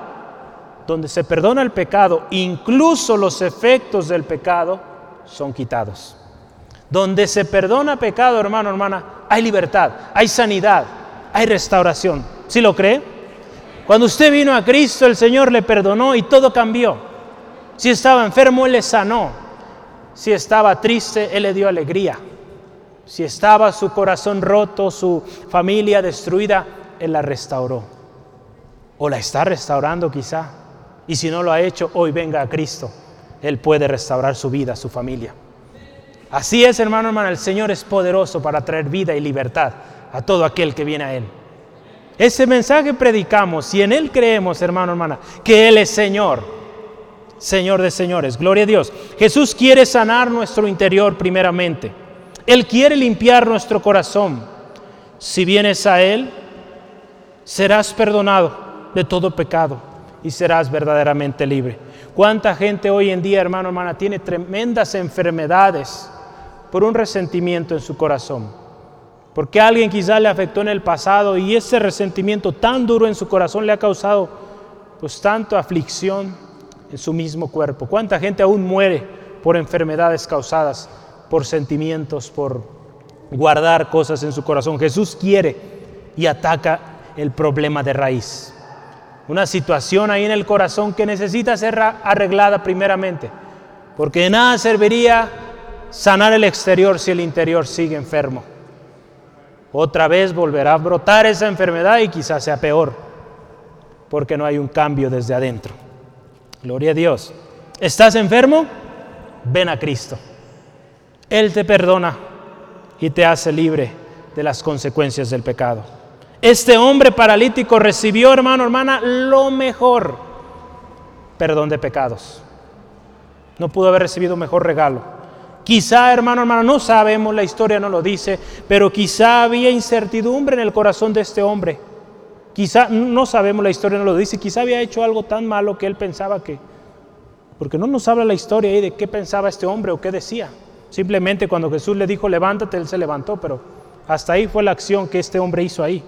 donde se perdona el pecado, incluso los efectos del pecado son quitados. Donde se perdona pecado, hermano, hermana, hay libertad, hay sanidad, hay restauración. ¿Sí lo cree? Cuando usted vino a Cristo, el Señor le perdonó y todo cambió. Si estaba enfermo, Él le sanó. Si estaba triste, Él le dio alegría. Si estaba su corazón roto, su familia destruida, Él la restauró. O la está restaurando quizá. Y si no lo ha hecho, hoy venga a Cristo. Él puede restaurar su vida, su familia. Así es, hermano, hermano, el Señor es poderoso para traer vida y libertad a todo aquel que viene a Él. Ese mensaje predicamos y en Él creemos, hermano, hermana, que Él es Señor, Señor de señores. Gloria a Dios. Jesús quiere sanar nuestro interior primeramente. Él quiere limpiar nuestro corazón. Si vienes a Él, serás perdonado de todo pecado y serás verdaderamente libre. ¿Cuánta gente hoy en día, hermano, hermana, tiene tremendas enfermedades por un resentimiento en su corazón? Porque alguien quizá le afectó en el pasado y ese resentimiento tan duro en su corazón le ha causado pues tanto aflicción en su mismo cuerpo. ¿Cuánta gente aún muere por enfermedades causadas por sentimientos, por guardar cosas en su corazón? Jesús quiere y ataca el problema de raíz. Una situación ahí en el corazón que necesita ser arreglada primeramente, porque de nada serviría sanar el exterior si el interior sigue enfermo. Otra vez volverá a brotar esa enfermedad y quizás sea peor, porque no hay un cambio desde adentro. Gloria a Dios. ¿Estás enfermo? Ven a Cristo. Él te perdona y te hace libre de las consecuencias del pecado. Este hombre paralítico recibió, hermano, hermana, lo mejor, perdón de pecados. No pudo haber recibido mejor regalo. Quizá, hermano, hermana, no sabemos, la historia no lo dice, pero quizá había incertidumbre en el corazón de este hombre. Quizá, no sabemos, la historia no lo dice, quizá había hecho algo tan malo que él pensaba que, porque no nos habla la historia ahí de qué pensaba este hombre o qué decía. Simplemente cuando Jesús le dijo, levántate, él se levantó, pero hasta ahí fue la acción que este hombre hizo ahí.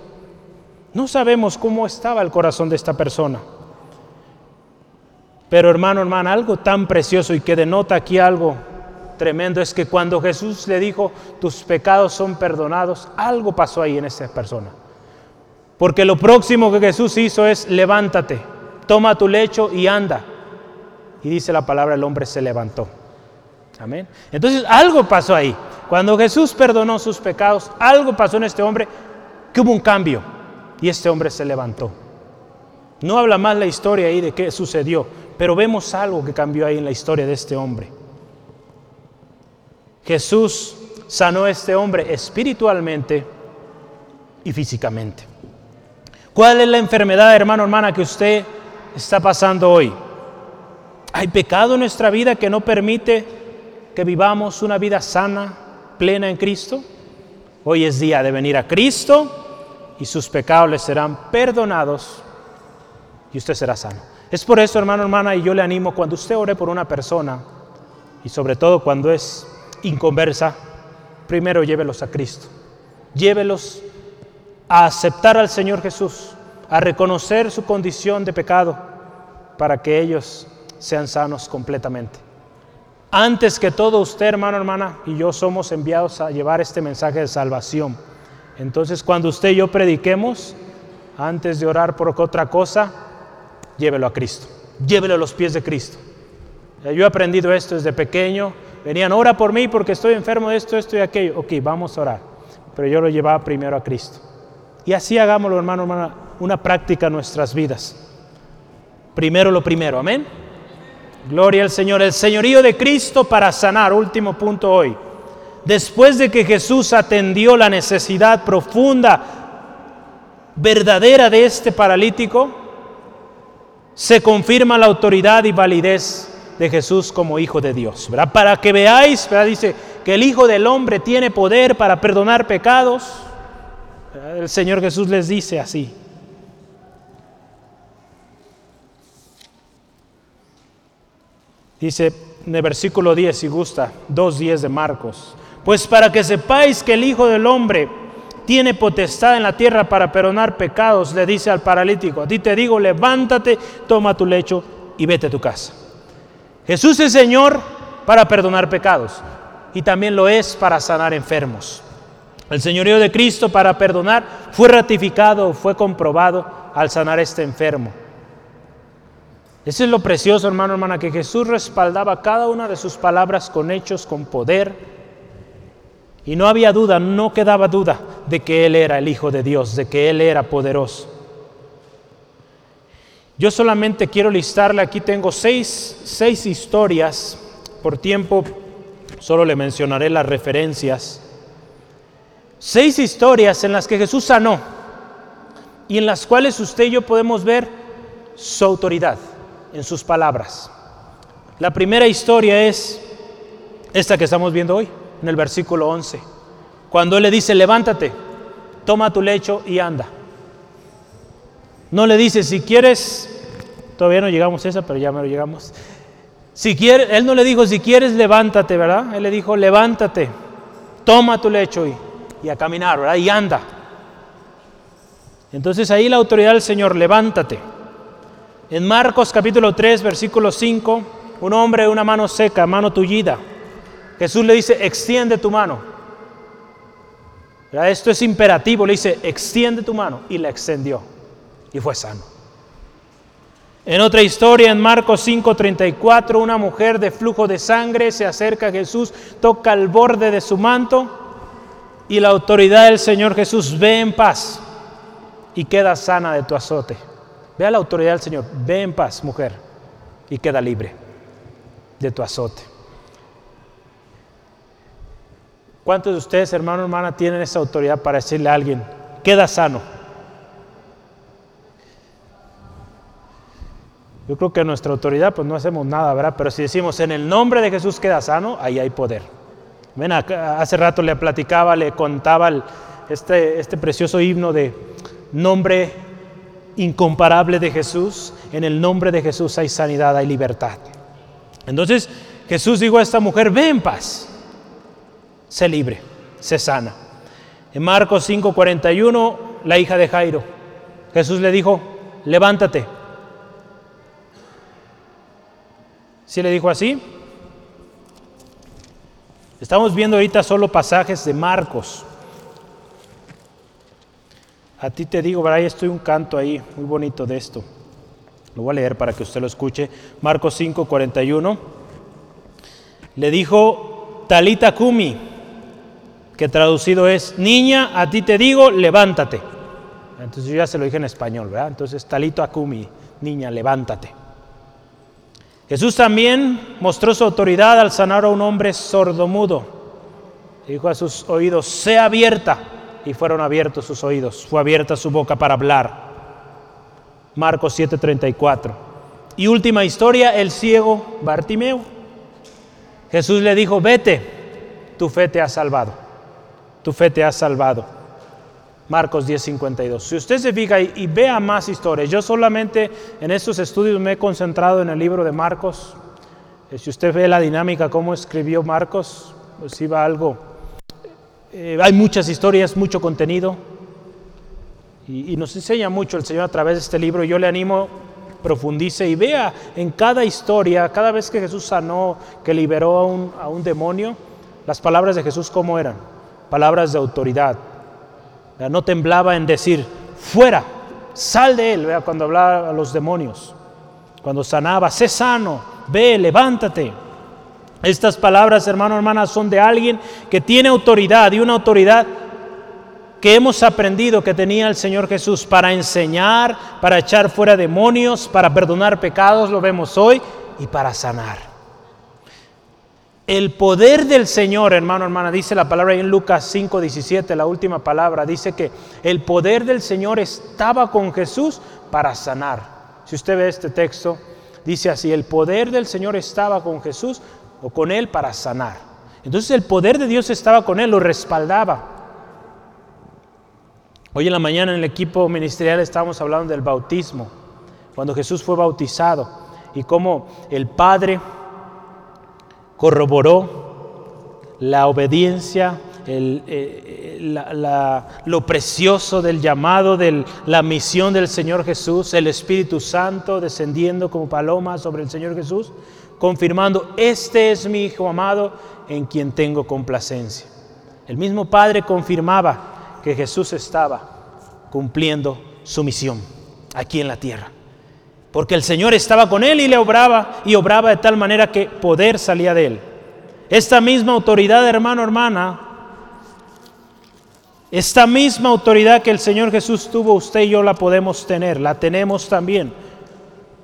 No sabemos cómo estaba el corazón de esta persona. Pero hermano, hermana, algo tan precioso y que denota aquí algo tremendo es que cuando Jesús le dijo, tus pecados son perdonados, algo pasó ahí en esa persona. Porque lo próximo que Jesús hizo es, levántate, toma tu lecho y anda. Y dice la palabra, el hombre se levantó. Amén. Entonces algo pasó ahí. Cuando Jesús perdonó sus pecados, algo pasó en este hombre que hubo un cambio y este hombre se levantó. No habla más la historia ahí de qué sucedió, pero vemos algo que cambió ahí en la historia de este hombre. Jesús sanó a este hombre espiritualmente y físicamente. ¿Cuál es la enfermedad, hermano, hermana, que usted está pasando hoy? ¿Hay pecado en nuestra vida que no permite que vivamos una vida sana, plena en Cristo? Hoy es día de venir a Cristo y sus pecados serán perdonados y usted será sano. Es por eso, hermano, hermana, y yo le animo cuando usted ore por una persona, y sobre todo cuando es inconversa, primero llévelos a Cristo. Llévelos a aceptar al Señor Jesús, a reconocer su condición de pecado, para que ellos sean sanos completamente. Antes que todo, usted, hermano, hermana, y yo somos enviados a llevar este mensaje de salvación entonces cuando usted y yo prediquemos, antes de orar por otra cosa, llévelo a Cristo, llévelo a los pies de Cristo. Yo he aprendido esto desde pequeño. Venían, ora por mí porque estoy enfermo de esto, esto y aquello. Ok, vamos a orar. Pero yo lo llevaba primero a Cristo. Y así hagámoslo, hermano, hermana, una práctica en nuestras vidas. Primero lo primero, amén. Gloria al Señor. El señorío de Cristo para sanar. Último punto hoy después de que Jesús atendió la necesidad profunda, verdadera de este paralítico, se confirma la autoridad y validez de Jesús como Hijo de Dios. Para que veáis, dice que el Hijo del Hombre tiene poder para perdonar pecados. El Señor Jesús les dice así. Dice en el versículo 10, si gusta, 2.10 de Marcos. Pues para que sepáis que el Hijo del Hombre tiene potestad en la tierra para perdonar pecados, le dice al paralítico, a ti te digo, levántate, toma tu lecho y vete a tu casa. Jesús es Señor para perdonar pecados y también lo es para sanar enfermos. El señorío de Cristo para perdonar fue ratificado, fue comprobado al sanar este enfermo. Eso es lo precioso, hermano, hermana, que Jesús respaldaba cada una de sus palabras con hechos, con poder, y no había duda, no quedaba duda de que Él era el Hijo de Dios, de que Él era poderoso. Yo solamente quiero listarle, aquí tengo seis, seis historias, por tiempo solo le mencionaré las referencias. Seis historias en las que Jesús sanó y en las cuales usted y yo podemos ver su autoridad en sus palabras. La primera historia es esta que estamos viendo hoy en el versículo 11, cuando Él le dice, levántate, toma tu lecho y anda. No le dice, si quieres, todavía no llegamos a esa, pero ya me lo llegamos. Si quiere, él no le dijo, si quieres, levántate, ¿verdad? Él le dijo, levántate, toma tu lecho y, y a caminar, ¿verdad? Y anda. Entonces ahí la autoridad del Señor, levántate. En Marcos capítulo 3, versículo 5, un hombre de una mano seca, mano tullida. Jesús le dice, extiende tu mano. Esto es imperativo, le dice, extiende tu mano. Y la extendió. Y fue sano. En otra historia, en Marcos 5:34, una mujer de flujo de sangre se acerca a Jesús, toca el borde de su manto y la autoridad del Señor Jesús ve en paz y queda sana de tu azote. Ve a la autoridad del Señor, ve en paz, mujer, y queda libre de tu azote. ¿Cuántos de ustedes, hermano, hermana, tienen esa autoridad para decirle a alguien, queda sano? Yo creo que nuestra autoridad, pues no hacemos nada, ¿verdad? Pero si decimos, en el nombre de Jesús queda sano, ahí hay poder. Ven, hace rato le platicaba, le contaba este, este precioso himno de nombre incomparable de Jesús. En el nombre de Jesús hay sanidad, hay libertad. Entonces Jesús dijo a esta mujer, ve en paz, sé libre, sé sana. En Marcos 5:41, la hija de Jairo, Jesús le dijo, levántate. ¿Sí le dijo así? Estamos viendo ahorita solo pasajes de Marcos. A ti te digo, ¿verdad? estoy un canto ahí muy bonito de esto. Lo voy a leer para que usted lo escuche. Marcos 5, 41. Le dijo Talita Kumi, que traducido es, niña, a ti te digo, levántate. Entonces yo ya se lo dije en español, ¿verdad? Entonces Talita Kumi, niña, levántate. Jesús también mostró su autoridad al sanar a un hombre sordomudo. Dijo a sus oídos, sea abierta y fueron abiertos sus oídos, fue abierta su boca para hablar. Marcos 7:34. Y última historia, el ciego Bartimeo. Jesús le dijo, vete, tu fe te ha salvado, tu fe te ha salvado. Marcos 10:52. Si usted se fija y, vea más historias, yo solamente en estos estudios me he concentrado en el libro de Marcos. Eh, si usted ve la dinámica, cómo escribió Marcos, pues iba algo eh, hay muchas historias, mucho contenido y, nos enseña mucho el Señor a través de este libro. Yo le animo, profundice y vea en cada historia, cada vez que Jesús sanó, que liberó a un, a un demonio, las palabras de Jesús cómo eran, palabras de autoridad. No temblaba en decir, fuera, sal de él, ¿vea? cuando hablaba a los demonios, cuando sanaba, sé sano, ve, levántate. Estas palabras, hermano, hermana, son de alguien que tiene autoridad y una autoridad que hemos aprendido que tenía el Señor Jesús para enseñar, para echar fuera demonios, para perdonar pecados, lo vemos hoy, y para sanar. El poder del Señor, hermano, hermana, dice la palabra en Lucas 5, 17, la última palabra, dice que el poder del Señor estaba con Jesús para sanar. Si usted ve este texto, dice así, el poder del Señor estaba con Jesús o con él para sanar. Entonces el poder de Dios estaba con él, lo respaldaba. Hoy en la mañana en el equipo ministerial estábamos hablando del bautismo, cuando Jesús fue bautizado y cómo el Padre corroboró la obediencia, eh, lo precioso del llamado, de la misión del Señor Jesús, el Espíritu Santo descendiendo como paloma sobre el Señor Jesús confirmando, este es mi Hijo amado en quien tengo complacencia. El mismo Padre confirmaba que Jesús estaba cumpliendo su misión aquí en la tierra. Porque el Señor estaba con él y le obraba y obraba de tal manera que poder salía de él. Esta misma autoridad, hermano, hermana, esta misma autoridad que el Señor Jesús tuvo, usted y yo la podemos tener, la tenemos también.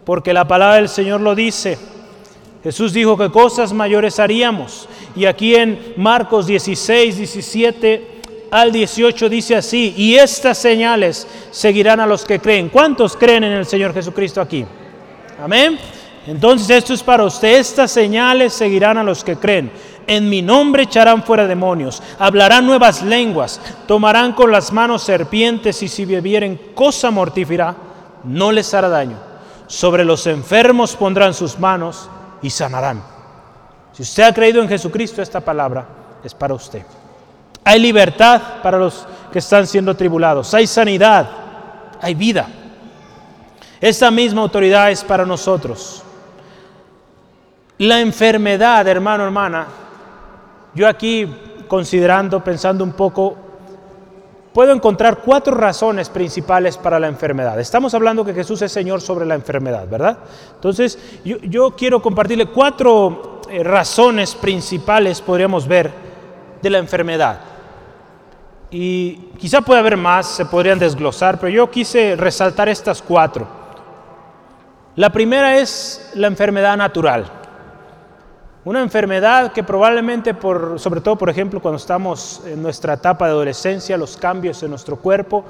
Porque la palabra del Señor lo dice. Jesús dijo que cosas mayores haríamos. Y aquí en Marcos 16, 17 al 18 dice así, y estas señales seguirán a los que creen. ¿Cuántos creen en el Señor Jesucristo aquí? Amén. Entonces esto es para usted. Estas señales seguirán a los que creen. En mi nombre echarán fuera demonios, hablarán nuevas lenguas, tomarán con las manos serpientes y si bebieren cosa mortífera, no les hará daño. Sobre los enfermos pondrán sus manos y sanarán. Si usted ha creído en Jesucristo, esta palabra es para usted. Hay libertad para los que están siendo tribulados. Hay sanidad. Hay vida. Esta misma autoridad es para nosotros. La enfermedad, hermano, hermana, yo aquí considerando, pensando un poco, puedo encontrar cuatro razones principales para la enfermedad. Estamos hablando que Jesús es Señor sobre la enfermedad, ¿verdad? Entonces, yo, quiero compartirle cuatro eh, razones principales, podríamos ver, de la enfermedad. Y quizá puede haber más, se podrían desglosar, pero yo quise resaltar estas cuatro. La primera es la enfermedad natural. Una enfermedad que probablemente, por, sobre todo por ejemplo cuando estamos en nuestra etapa de adolescencia, los cambios en nuestro cuerpo,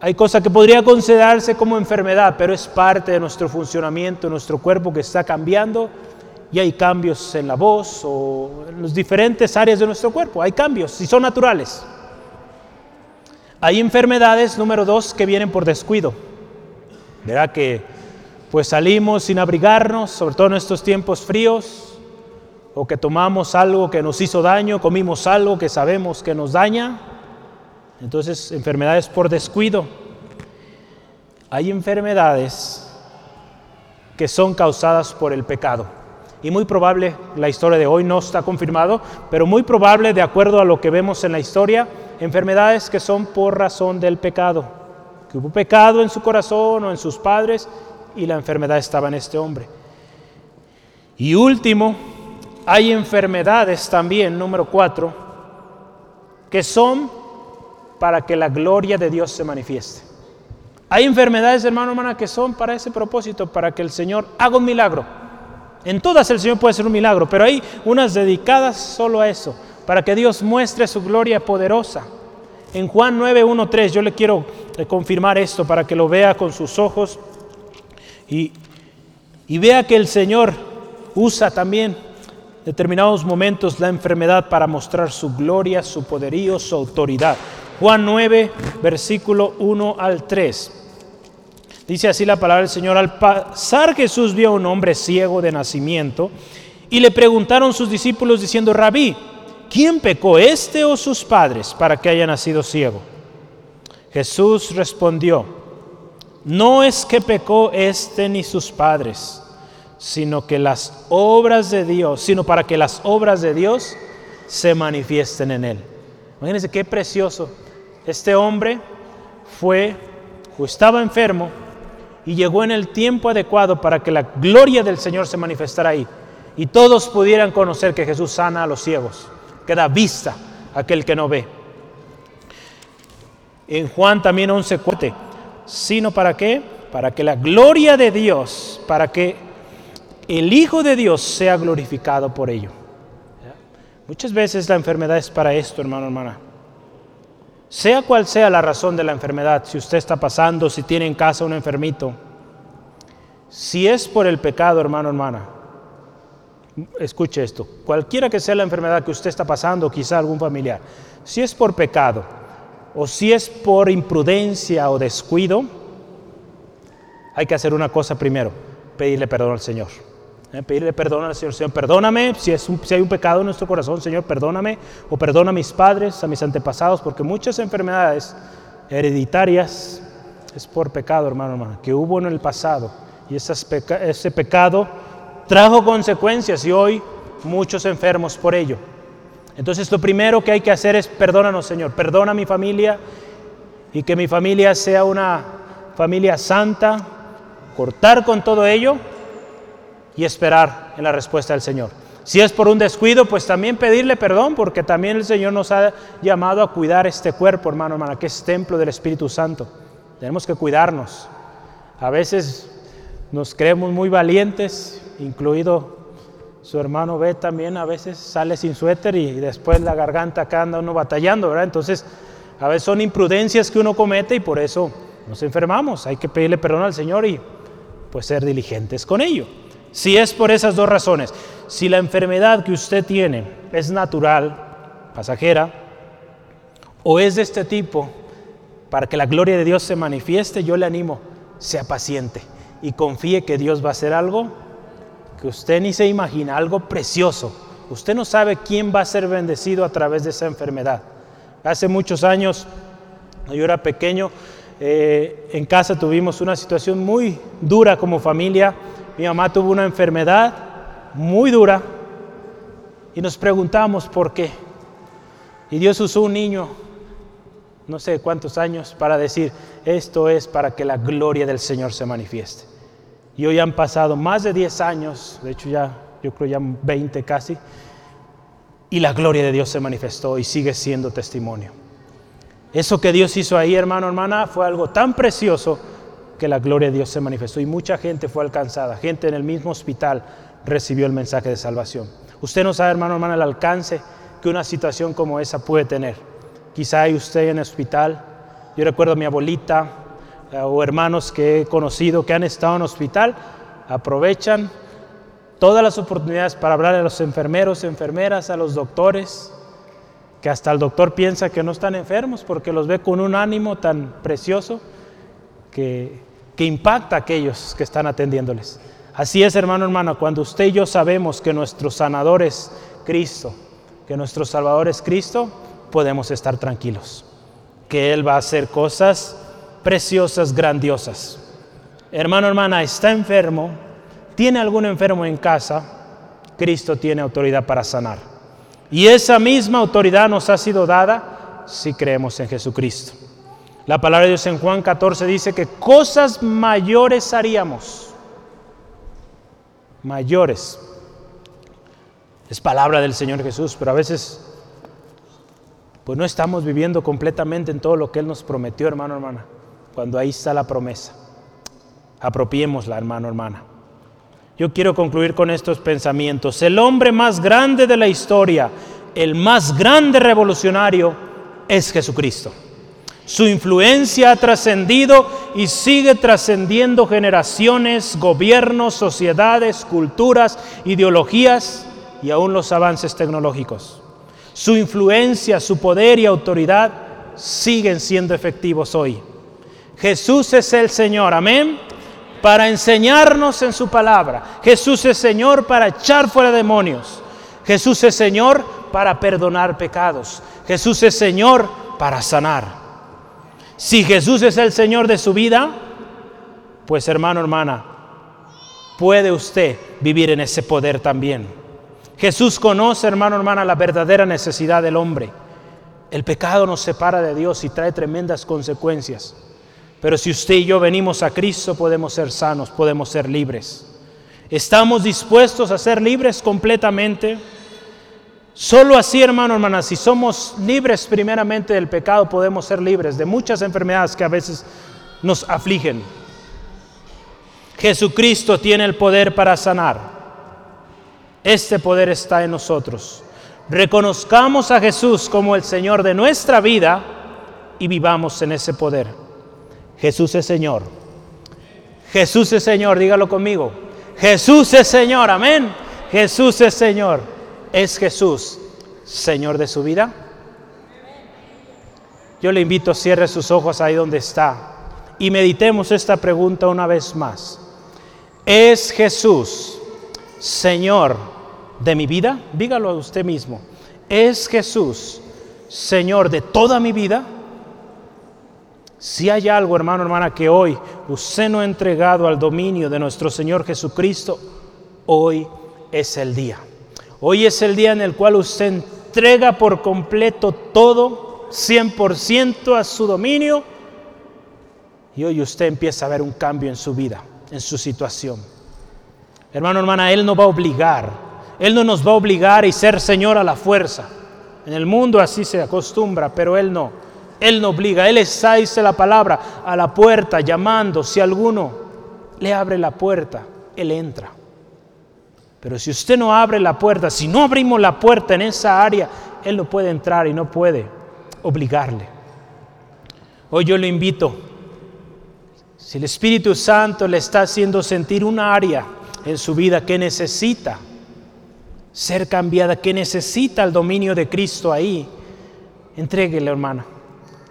hay cosas que podría considerarse como enfermedad, pero es parte de nuestro funcionamiento, nuestro cuerpo que está cambiando y hay cambios en la voz o en las diferentes áreas de nuestro cuerpo. Hay cambios y son naturales. Hay enfermedades, número dos, que vienen por descuido. Verá que pues salimos sin abrigarnos, sobre todo en estos tiempos fríos, o que tomamos algo que nos hizo daño, comimos algo que sabemos que nos daña. Entonces, enfermedades por descuido. Hay enfermedades que son causadas por el pecado. Y muy probable, la historia de hoy no está confirmado, pero muy probable, de acuerdo a lo que vemos en la historia, enfermedades que son por razón del pecado. Que hubo pecado en su corazón o en sus padres y la enfermedad estaba en este hombre. Y último, hay enfermedades también, número cuatro, que son para que la gloria de Dios se manifieste. Hay enfermedades, hermano, hermana, que son para ese propósito, para que el Señor haga un milagro. En todas el Señor puede hacer un milagro, pero hay unas dedicadas solo a eso, para que Dios muestre su gloria poderosa. En Juan 9, 1, 3, yo le quiero eh, confirmar esto para que lo vea con sus ojos y, y vea que el Señor usa también determinados momentos la enfermedad para mostrar su gloria, su poderío, su autoridad. Juan 9, versículo 1 al 3. Dice así la palabra del Señor. Al pasar Jesús vio a un hombre ciego de nacimiento y le preguntaron sus discípulos diciendo, Rabí, ¿quién pecó, este o sus padres, para que haya nacido ciego? Jesús respondió, no es que pecó este ni sus padres sino que las obras de Dios, sino para que las obras de Dios se manifiesten en él. Imagínense qué precioso. Este hombre fue o estaba enfermo y llegó en el tiempo adecuado para que la gloria del Señor se manifestara ahí y todos pudieran conocer que Jesús sana a los ciegos, que da vista aquel que no ve. En Juan también 11:4, sino para qué? Para que la gloria de Dios, para que el Hijo de Dios sea glorificado por ello. Muchas veces la enfermedad es para esto, hermano, hermana. Sea cual sea la razón de la enfermedad, si usted está pasando, si tiene en casa un enfermito, si es por el pecado, hermano, hermana, escuche esto, cualquiera que sea la enfermedad que usted está pasando, quizá algún familiar, si es por pecado o si es por imprudencia o descuido, hay que hacer una cosa primero, pedirle perdón al Señor. ¿eh? pedirle perdón al Señor. Señor, perdóname si, hay un pecado en nuestro corazón, Señor, perdóname. O perdona a mis padres, a mis antepasados, porque muchas enfermedades hereditarias es por pecado, hermano, hermano, que hubo en el pasado. Y ese pecado trajo consecuencias y hoy muchos enfermos por ello. Entonces lo primero que hay que hacer es perdónanos, Señor, perdona a mi familia y que mi familia sea una familia santa, cortar con todo ello y esperar en la respuesta del Señor. Si es por un descuido, pues también pedirle perdón, porque también el Señor nos ha llamado a cuidar este cuerpo, hermano, hermana, que es templo del Espíritu Santo. Tenemos que cuidarnos. A veces nos creemos muy valientes, incluido su hermano B también, a veces sale sin suéter y después la garganta acá anda uno batallando, ¿verdad? Entonces, a veces son imprudencias que uno comete y por eso nos enfermamos. Hay que pedirle perdón al Señor y pues ser diligentes con ello. Si es por esas dos razones, si la enfermedad que usted tiene es natural, pasajera, o es de este tipo, para que la gloria de Dios se manifieste, yo le animo, sea paciente y confíe que Dios va a hacer algo que usted ni se imagina, algo precioso. Usted no sabe quién va a ser bendecido a través de esa enfermedad. Hace muchos años, yo era pequeño, eh, en casa tuvimos una situación muy dura como familia. Mi mamá tuvo una enfermedad muy dura y nos preguntamos por qué. Y Dios usó un niño, no sé cuántos años, para decir, esto es para que la gloria del Señor se manifieste. Y hoy han pasado más de 10 años, de hecho ya, yo creo ya 20 casi, y la gloria de Dios se manifestó y sigue siendo testimonio. Eso que Dios hizo ahí, hermano, hermana, fue algo tan precioso que la gloria de Dios se manifestó y mucha gente fue alcanzada. Gente en el mismo hospital recibió el mensaje de salvación. Usted no sabe, hermano, hermana, el alcance que una situación como esa puede tener. Quizá hay usted en el hospital. Yo recuerdo a mi abuelita o hermanos que he conocido que han estado en hospital, aprovechan todas las oportunidades para hablar a los enfermeros, enfermeras, a los doctores, que hasta el doctor piensa que no están enfermos porque los ve con un ánimo tan precioso que, que impacta a aquellos que están atendiéndoles. Así es, hermano, hermana, cuando usted y yo sabemos que nuestro sanador es Cristo, que nuestro Salvador es Cristo, podemos estar tranquilos, que Él va a hacer cosas preciosas, grandiosas. Hermano, hermana, está enfermo, tiene algún enfermo en casa, Cristo tiene autoridad para sanar. Y esa misma autoridad nos ha sido dada si creemos en Jesucristo. La palabra de Dios en Juan 14 dice que cosas mayores haríamos. Mayores. Es palabra del Señor Jesús, pero a veces pues no estamos viviendo completamente en todo lo que Él nos prometió, hermano, hermana, cuando ahí está la promesa. Apropiémosla, hermano, hermana. Yo quiero concluir con estos pensamientos. El hombre más grande de la historia, el más grande revolucionario, es Jesucristo. Su influencia ha trascendido y sigue trascendiendo generaciones, gobiernos, sociedades, culturas, ideologías y aún los avances tecnológicos. Su influencia, su poder y autoridad siguen siendo efectivos hoy. Jesús es el Señor, amén, para enseñarnos en su palabra. Jesús es Señor para echar fuera demonios. Jesús es Señor para perdonar pecados. Jesús es Señor para sanar. Si Jesús es el Señor de su vida, pues hermano, hermana, puede usted vivir en ese poder también. Jesús conoce, hermano, hermana, la verdadera necesidad del hombre. El pecado nos separa de Dios y trae tremendas consecuencias. Pero si usted y yo venimos a Cristo, podemos ser sanos, podemos ser libres. ¿Estamos dispuestos a ser libres completamente? Solo así, hermano, hermana, si somos libres primeramente del pecado, podemos ser libres de muchas enfermedades que a veces nos afligen. Jesucristo tiene el poder para sanar. Este poder está en nosotros. Reconozcamos a Jesús como el Señor de nuestra vida y vivamos en ese poder. Jesús es Señor. Jesús es Señor, dígalo conmigo. Jesús es Señor, amén. Jesús es Señor. ¿Es Jesús Señor de su vida? Yo le invito, cierre sus ojos ahí donde está y meditemos esta pregunta una vez más. ¿Es Jesús Señor de mi vida? Dígalo a usted mismo. ¿Es Jesús Señor de toda mi vida? Si hay algo, hermano, hermana, que hoy usted no ha entregado al dominio de nuestro Señor Jesucristo, hoy es el día. Hoy es el día en el cual usted entrega por completo todo, 100% a su dominio, y hoy usted empieza a ver un cambio en su vida, en su situación. Hermano, hermana, Él no va a obligar él no nos va a obligar y ser Señor a la fuerza. En el mundo así se acostumbra, pero Él no. Él no obliga. Él está, dice la palabra, a la puerta llamando. Si alguno le abre la puerta, Él entra. Pero si usted no abre la puerta, si no abrimos la puerta en esa área, Él no puede entrar y no puede obligarle. Hoy yo le invito, si el Espíritu Santo le está haciendo sentir una área en su vida que necesita, ser cambiada, que necesita el dominio de Cristo ahí, entréguele, hermana.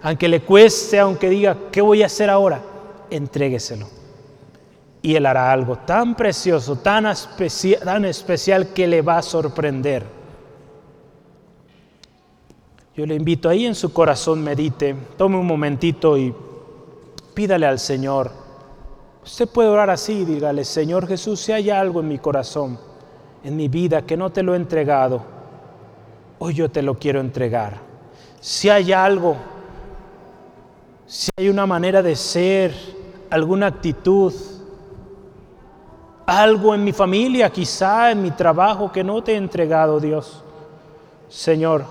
Aunque le cueste, aunque diga, ¿qué voy a hacer ahora? Entrégueselo. y Él hará algo tan precioso, tan, tan especial que le va a sorprender. Yo le invito ahí en su corazón, medite, tome un momentito y pídale al Señor. Usted puede orar así, dígale, Señor Jesús, si hay algo en mi corazón, en mi vida que no te lo he entregado, hoy yo te lo quiero entregar. Si hay algo, si hay una manera de ser, alguna actitud, algo en mi familia, quizá en mi trabajo que no te he entregado, Dios. Señor,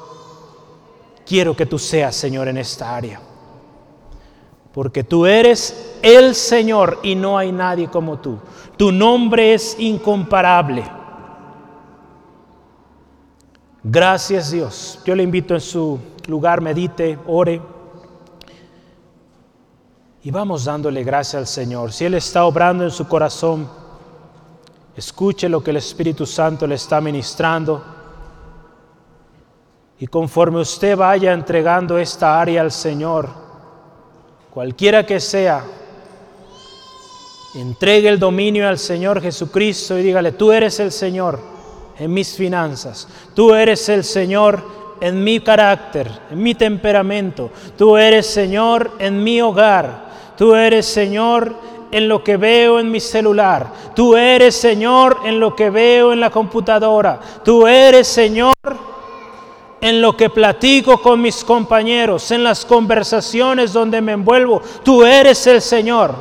quiero que tú seas, Señor, en esta área. Porque tú eres el Señor y no hay nadie como tú. Tu nombre es incomparable. Gracias Dios. Yo le invito en su lugar, medite, ore. Y vamos dándole gracias al Señor. Si Él está obrando en su corazón, escuche lo que el Espíritu Santo le está ministrando. Y conforme usted vaya entregando esta área al Señor, cualquiera que sea, entregue el dominio al Señor Jesucristo y dígale, tú eres el Señor en mis finanzas, tú eres el Señor en mi carácter, en mi temperamento, tú eres Señor en mi hogar, tú eres Señor en lo que veo en mi celular. Tú eres Señor en lo que veo en la computadora. Tú eres Señor en lo que platico con mis compañeros, en las conversaciones donde me envuelvo. Tú eres el Señor.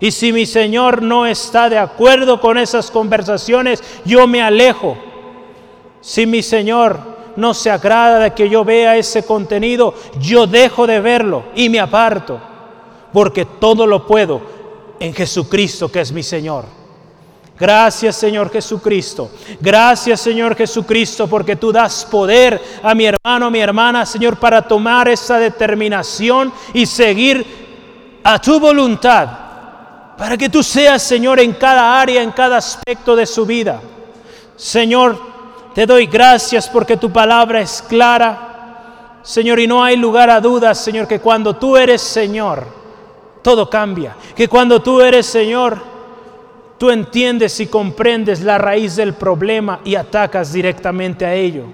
Y si mi Señor no está de acuerdo con esas conversaciones, yo me alejo. Si mi Señor no se agrada de que yo vea ese contenido, yo dejo de verlo y me aparto, porque todo lo puedo en Jesucristo que es mi Señor. Gracias Señor Jesucristo. Gracias Señor Jesucristo porque tú das poder a mi hermano, a mi hermana, Señor, para tomar esa determinación y seguir a tu voluntad. Para que tú seas Señor en cada área, en cada aspecto de su vida. Señor, te doy gracias porque tu palabra es clara. Señor, y no hay lugar a dudas, Señor, que cuando tú eres Señor, todo cambia. Que cuando tú eres Señor, tú entiendes y comprendes la raíz del problema y atacas directamente a ello.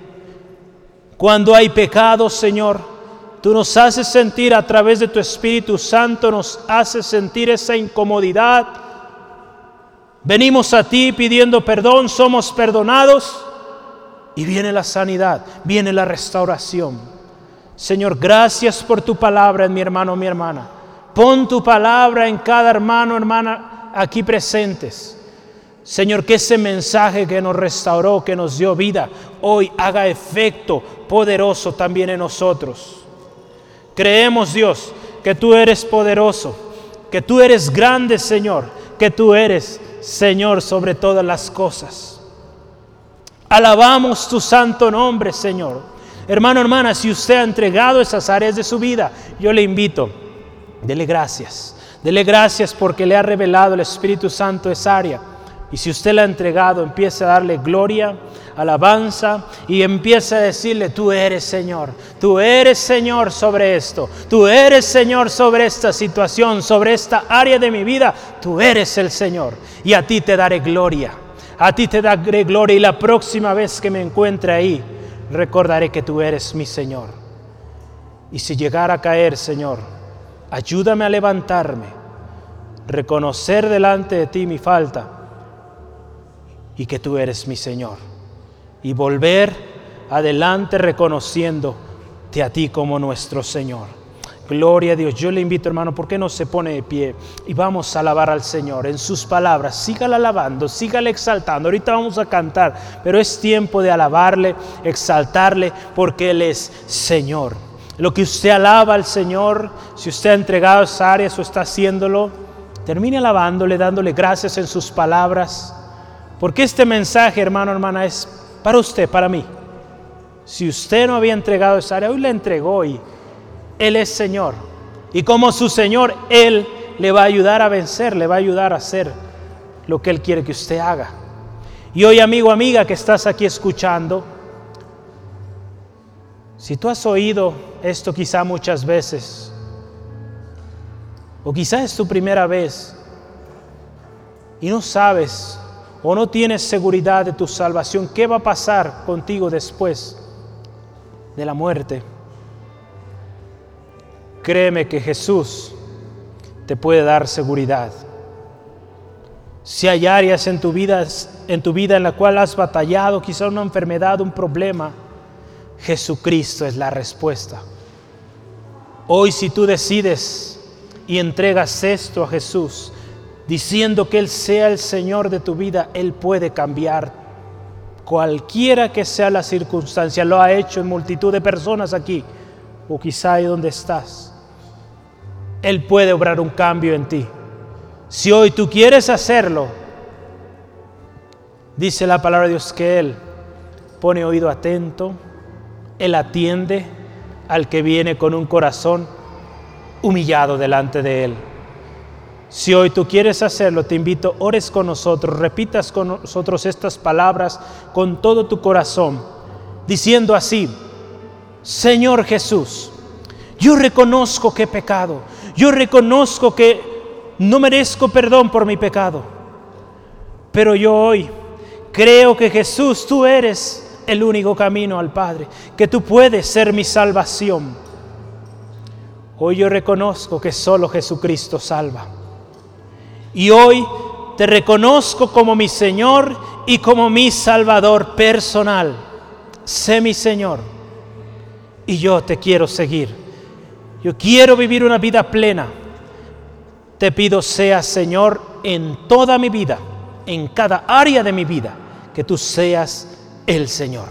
Cuando hay pecado, Señor, tú nos haces sentir a través de tu Espíritu Santo, nos haces sentir esa incomodidad. Venimos a ti pidiendo perdón, somos perdonados y viene la sanidad, viene la restauración. Señor, gracias por tu palabra mi hermano, mi hermana. Pon tu palabra en cada hermano, hermana aquí presentes. Señor, que ese mensaje que nos restauró, que nos dio vida, hoy haga efecto poderoso también en nosotros. Creemos, Dios, que tú eres poderoso, que tú eres grande, Señor, que tú eres Señor sobre todas las cosas. Alabamos tu santo nombre, Señor. Hermano, hermana, si usted ha entregado esas áreas de su vida, yo le invito Dele gracias. Dele gracias porque le ha revelado el Espíritu Santo esa área. Y si usted la ha entregado, empiece a darle gloria, alabanza y empiece a decirle, tú eres Señor, tú eres Señor sobre esto, tú eres Señor sobre esta situación, sobre esta área de mi vida, tú eres el Señor. Y a ti te daré gloria, a ti te daré gloria y la próxima vez que me encuentre ahí, recordaré que tú eres mi Señor. Y si llegara a caer, Señor, Ayúdame a levantarme, reconocer delante de ti mi falta y que tú eres mi Señor. Y volver adelante reconociéndote a ti como nuestro Señor. Gloria a Dios. Yo le invito, hermano, ¿por qué no se pone de pie? Y vamos a alabar al Señor en sus palabras. Sígale alabando, sígale exaltando. Ahorita vamos a cantar, pero es tiempo de alabarle, exaltarle, porque Él es Señor lo que usted alaba al Señor, si usted ha entregado esa área o está haciéndolo, termine alabándole, dándole gracias en sus palabras, porque este mensaje, hermano, hermana, es para usted, para mí. Si usted no había entregado esa área, hoy la entregó y Él es Señor. Y como su Señor, Él le va a ayudar a vencer, le va a ayudar a hacer lo que Él quiere que usted haga. Y hoy, amigo, amiga, que estás aquí escuchando, si tú has oído esto quizá muchas veces, o quizá es tu primera vez, y no sabes o no tienes seguridad de tu salvación, ¿qué va a pasar contigo después de la muerte? Créeme que Jesús te puede dar seguridad. Si hay áreas en tu vida en tu vida en la cual has batallado, quizá una enfermedad, un problema, Jesucristo es la respuesta. Hoy si tú decides y entregas esto a Jesús, diciendo que Él sea el Señor de tu vida, Él puede cambiar cualquiera que sea la circunstancia. Lo ha hecho en multitud de personas aquí, o quizá ahí donde estás. Él puede obrar un cambio en ti. Si hoy tú quieres hacerlo, dice la palabra de Dios que Él pone oído atento, Él atiende al que viene con un corazón humillado delante de Él. Si hoy tú quieres hacerlo, te invito, ores con nosotros, repitas con nosotros estas palabras con todo tu corazón, diciendo así, Señor Jesús, yo reconozco que he pecado, yo reconozco que no merezco perdón por mi pecado, pero yo hoy creo que Jesús, tú eres el único camino al Padre, que tú puedes ser mi salvación. Hoy yo reconozco que solo Jesucristo salva. Y hoy te reconozco como mi Señor y como mi Salvador personal. Sé mi Señor y yo te quiero seguir. Yo quiero vivir una vida plena. Te pido sea Señor en toda mi vida, en cada área de mi vida, que tú seas el Señor.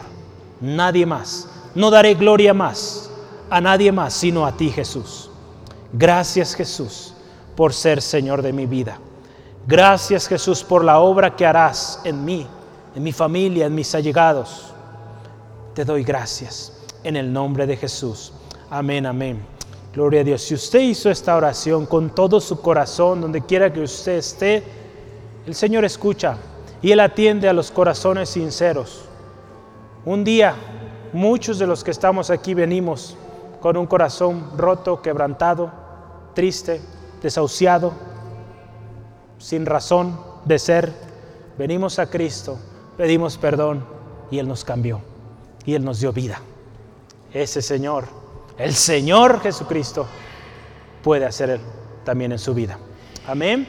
Nadie más. No daré gloria más a nadie más, sino a ti Jesús. Gracias Jesús por ser Señor de mi vida. Gracias Jesús por la obra que harás en mí, en mi familia, en mis allegados. Te doy gracias en el nombre de Jesús. Amén, amén. Gloria a Dios. Si usted hizo esta oración con todo su corazón, donde quiera que usted esté, el Señor escucha y Él atiende a los corazones sinceros. Un día, muchos de los que estamos aquí venimos con un corazón roto, quebrantado, triste, desahuciado sin razón de ser, venimos a Cristo, pedimos perdón y Él nos cambió y Él nos dio vida. Ese Señor, el Señor Jesucristo, puede hacer también en su vida. Amén.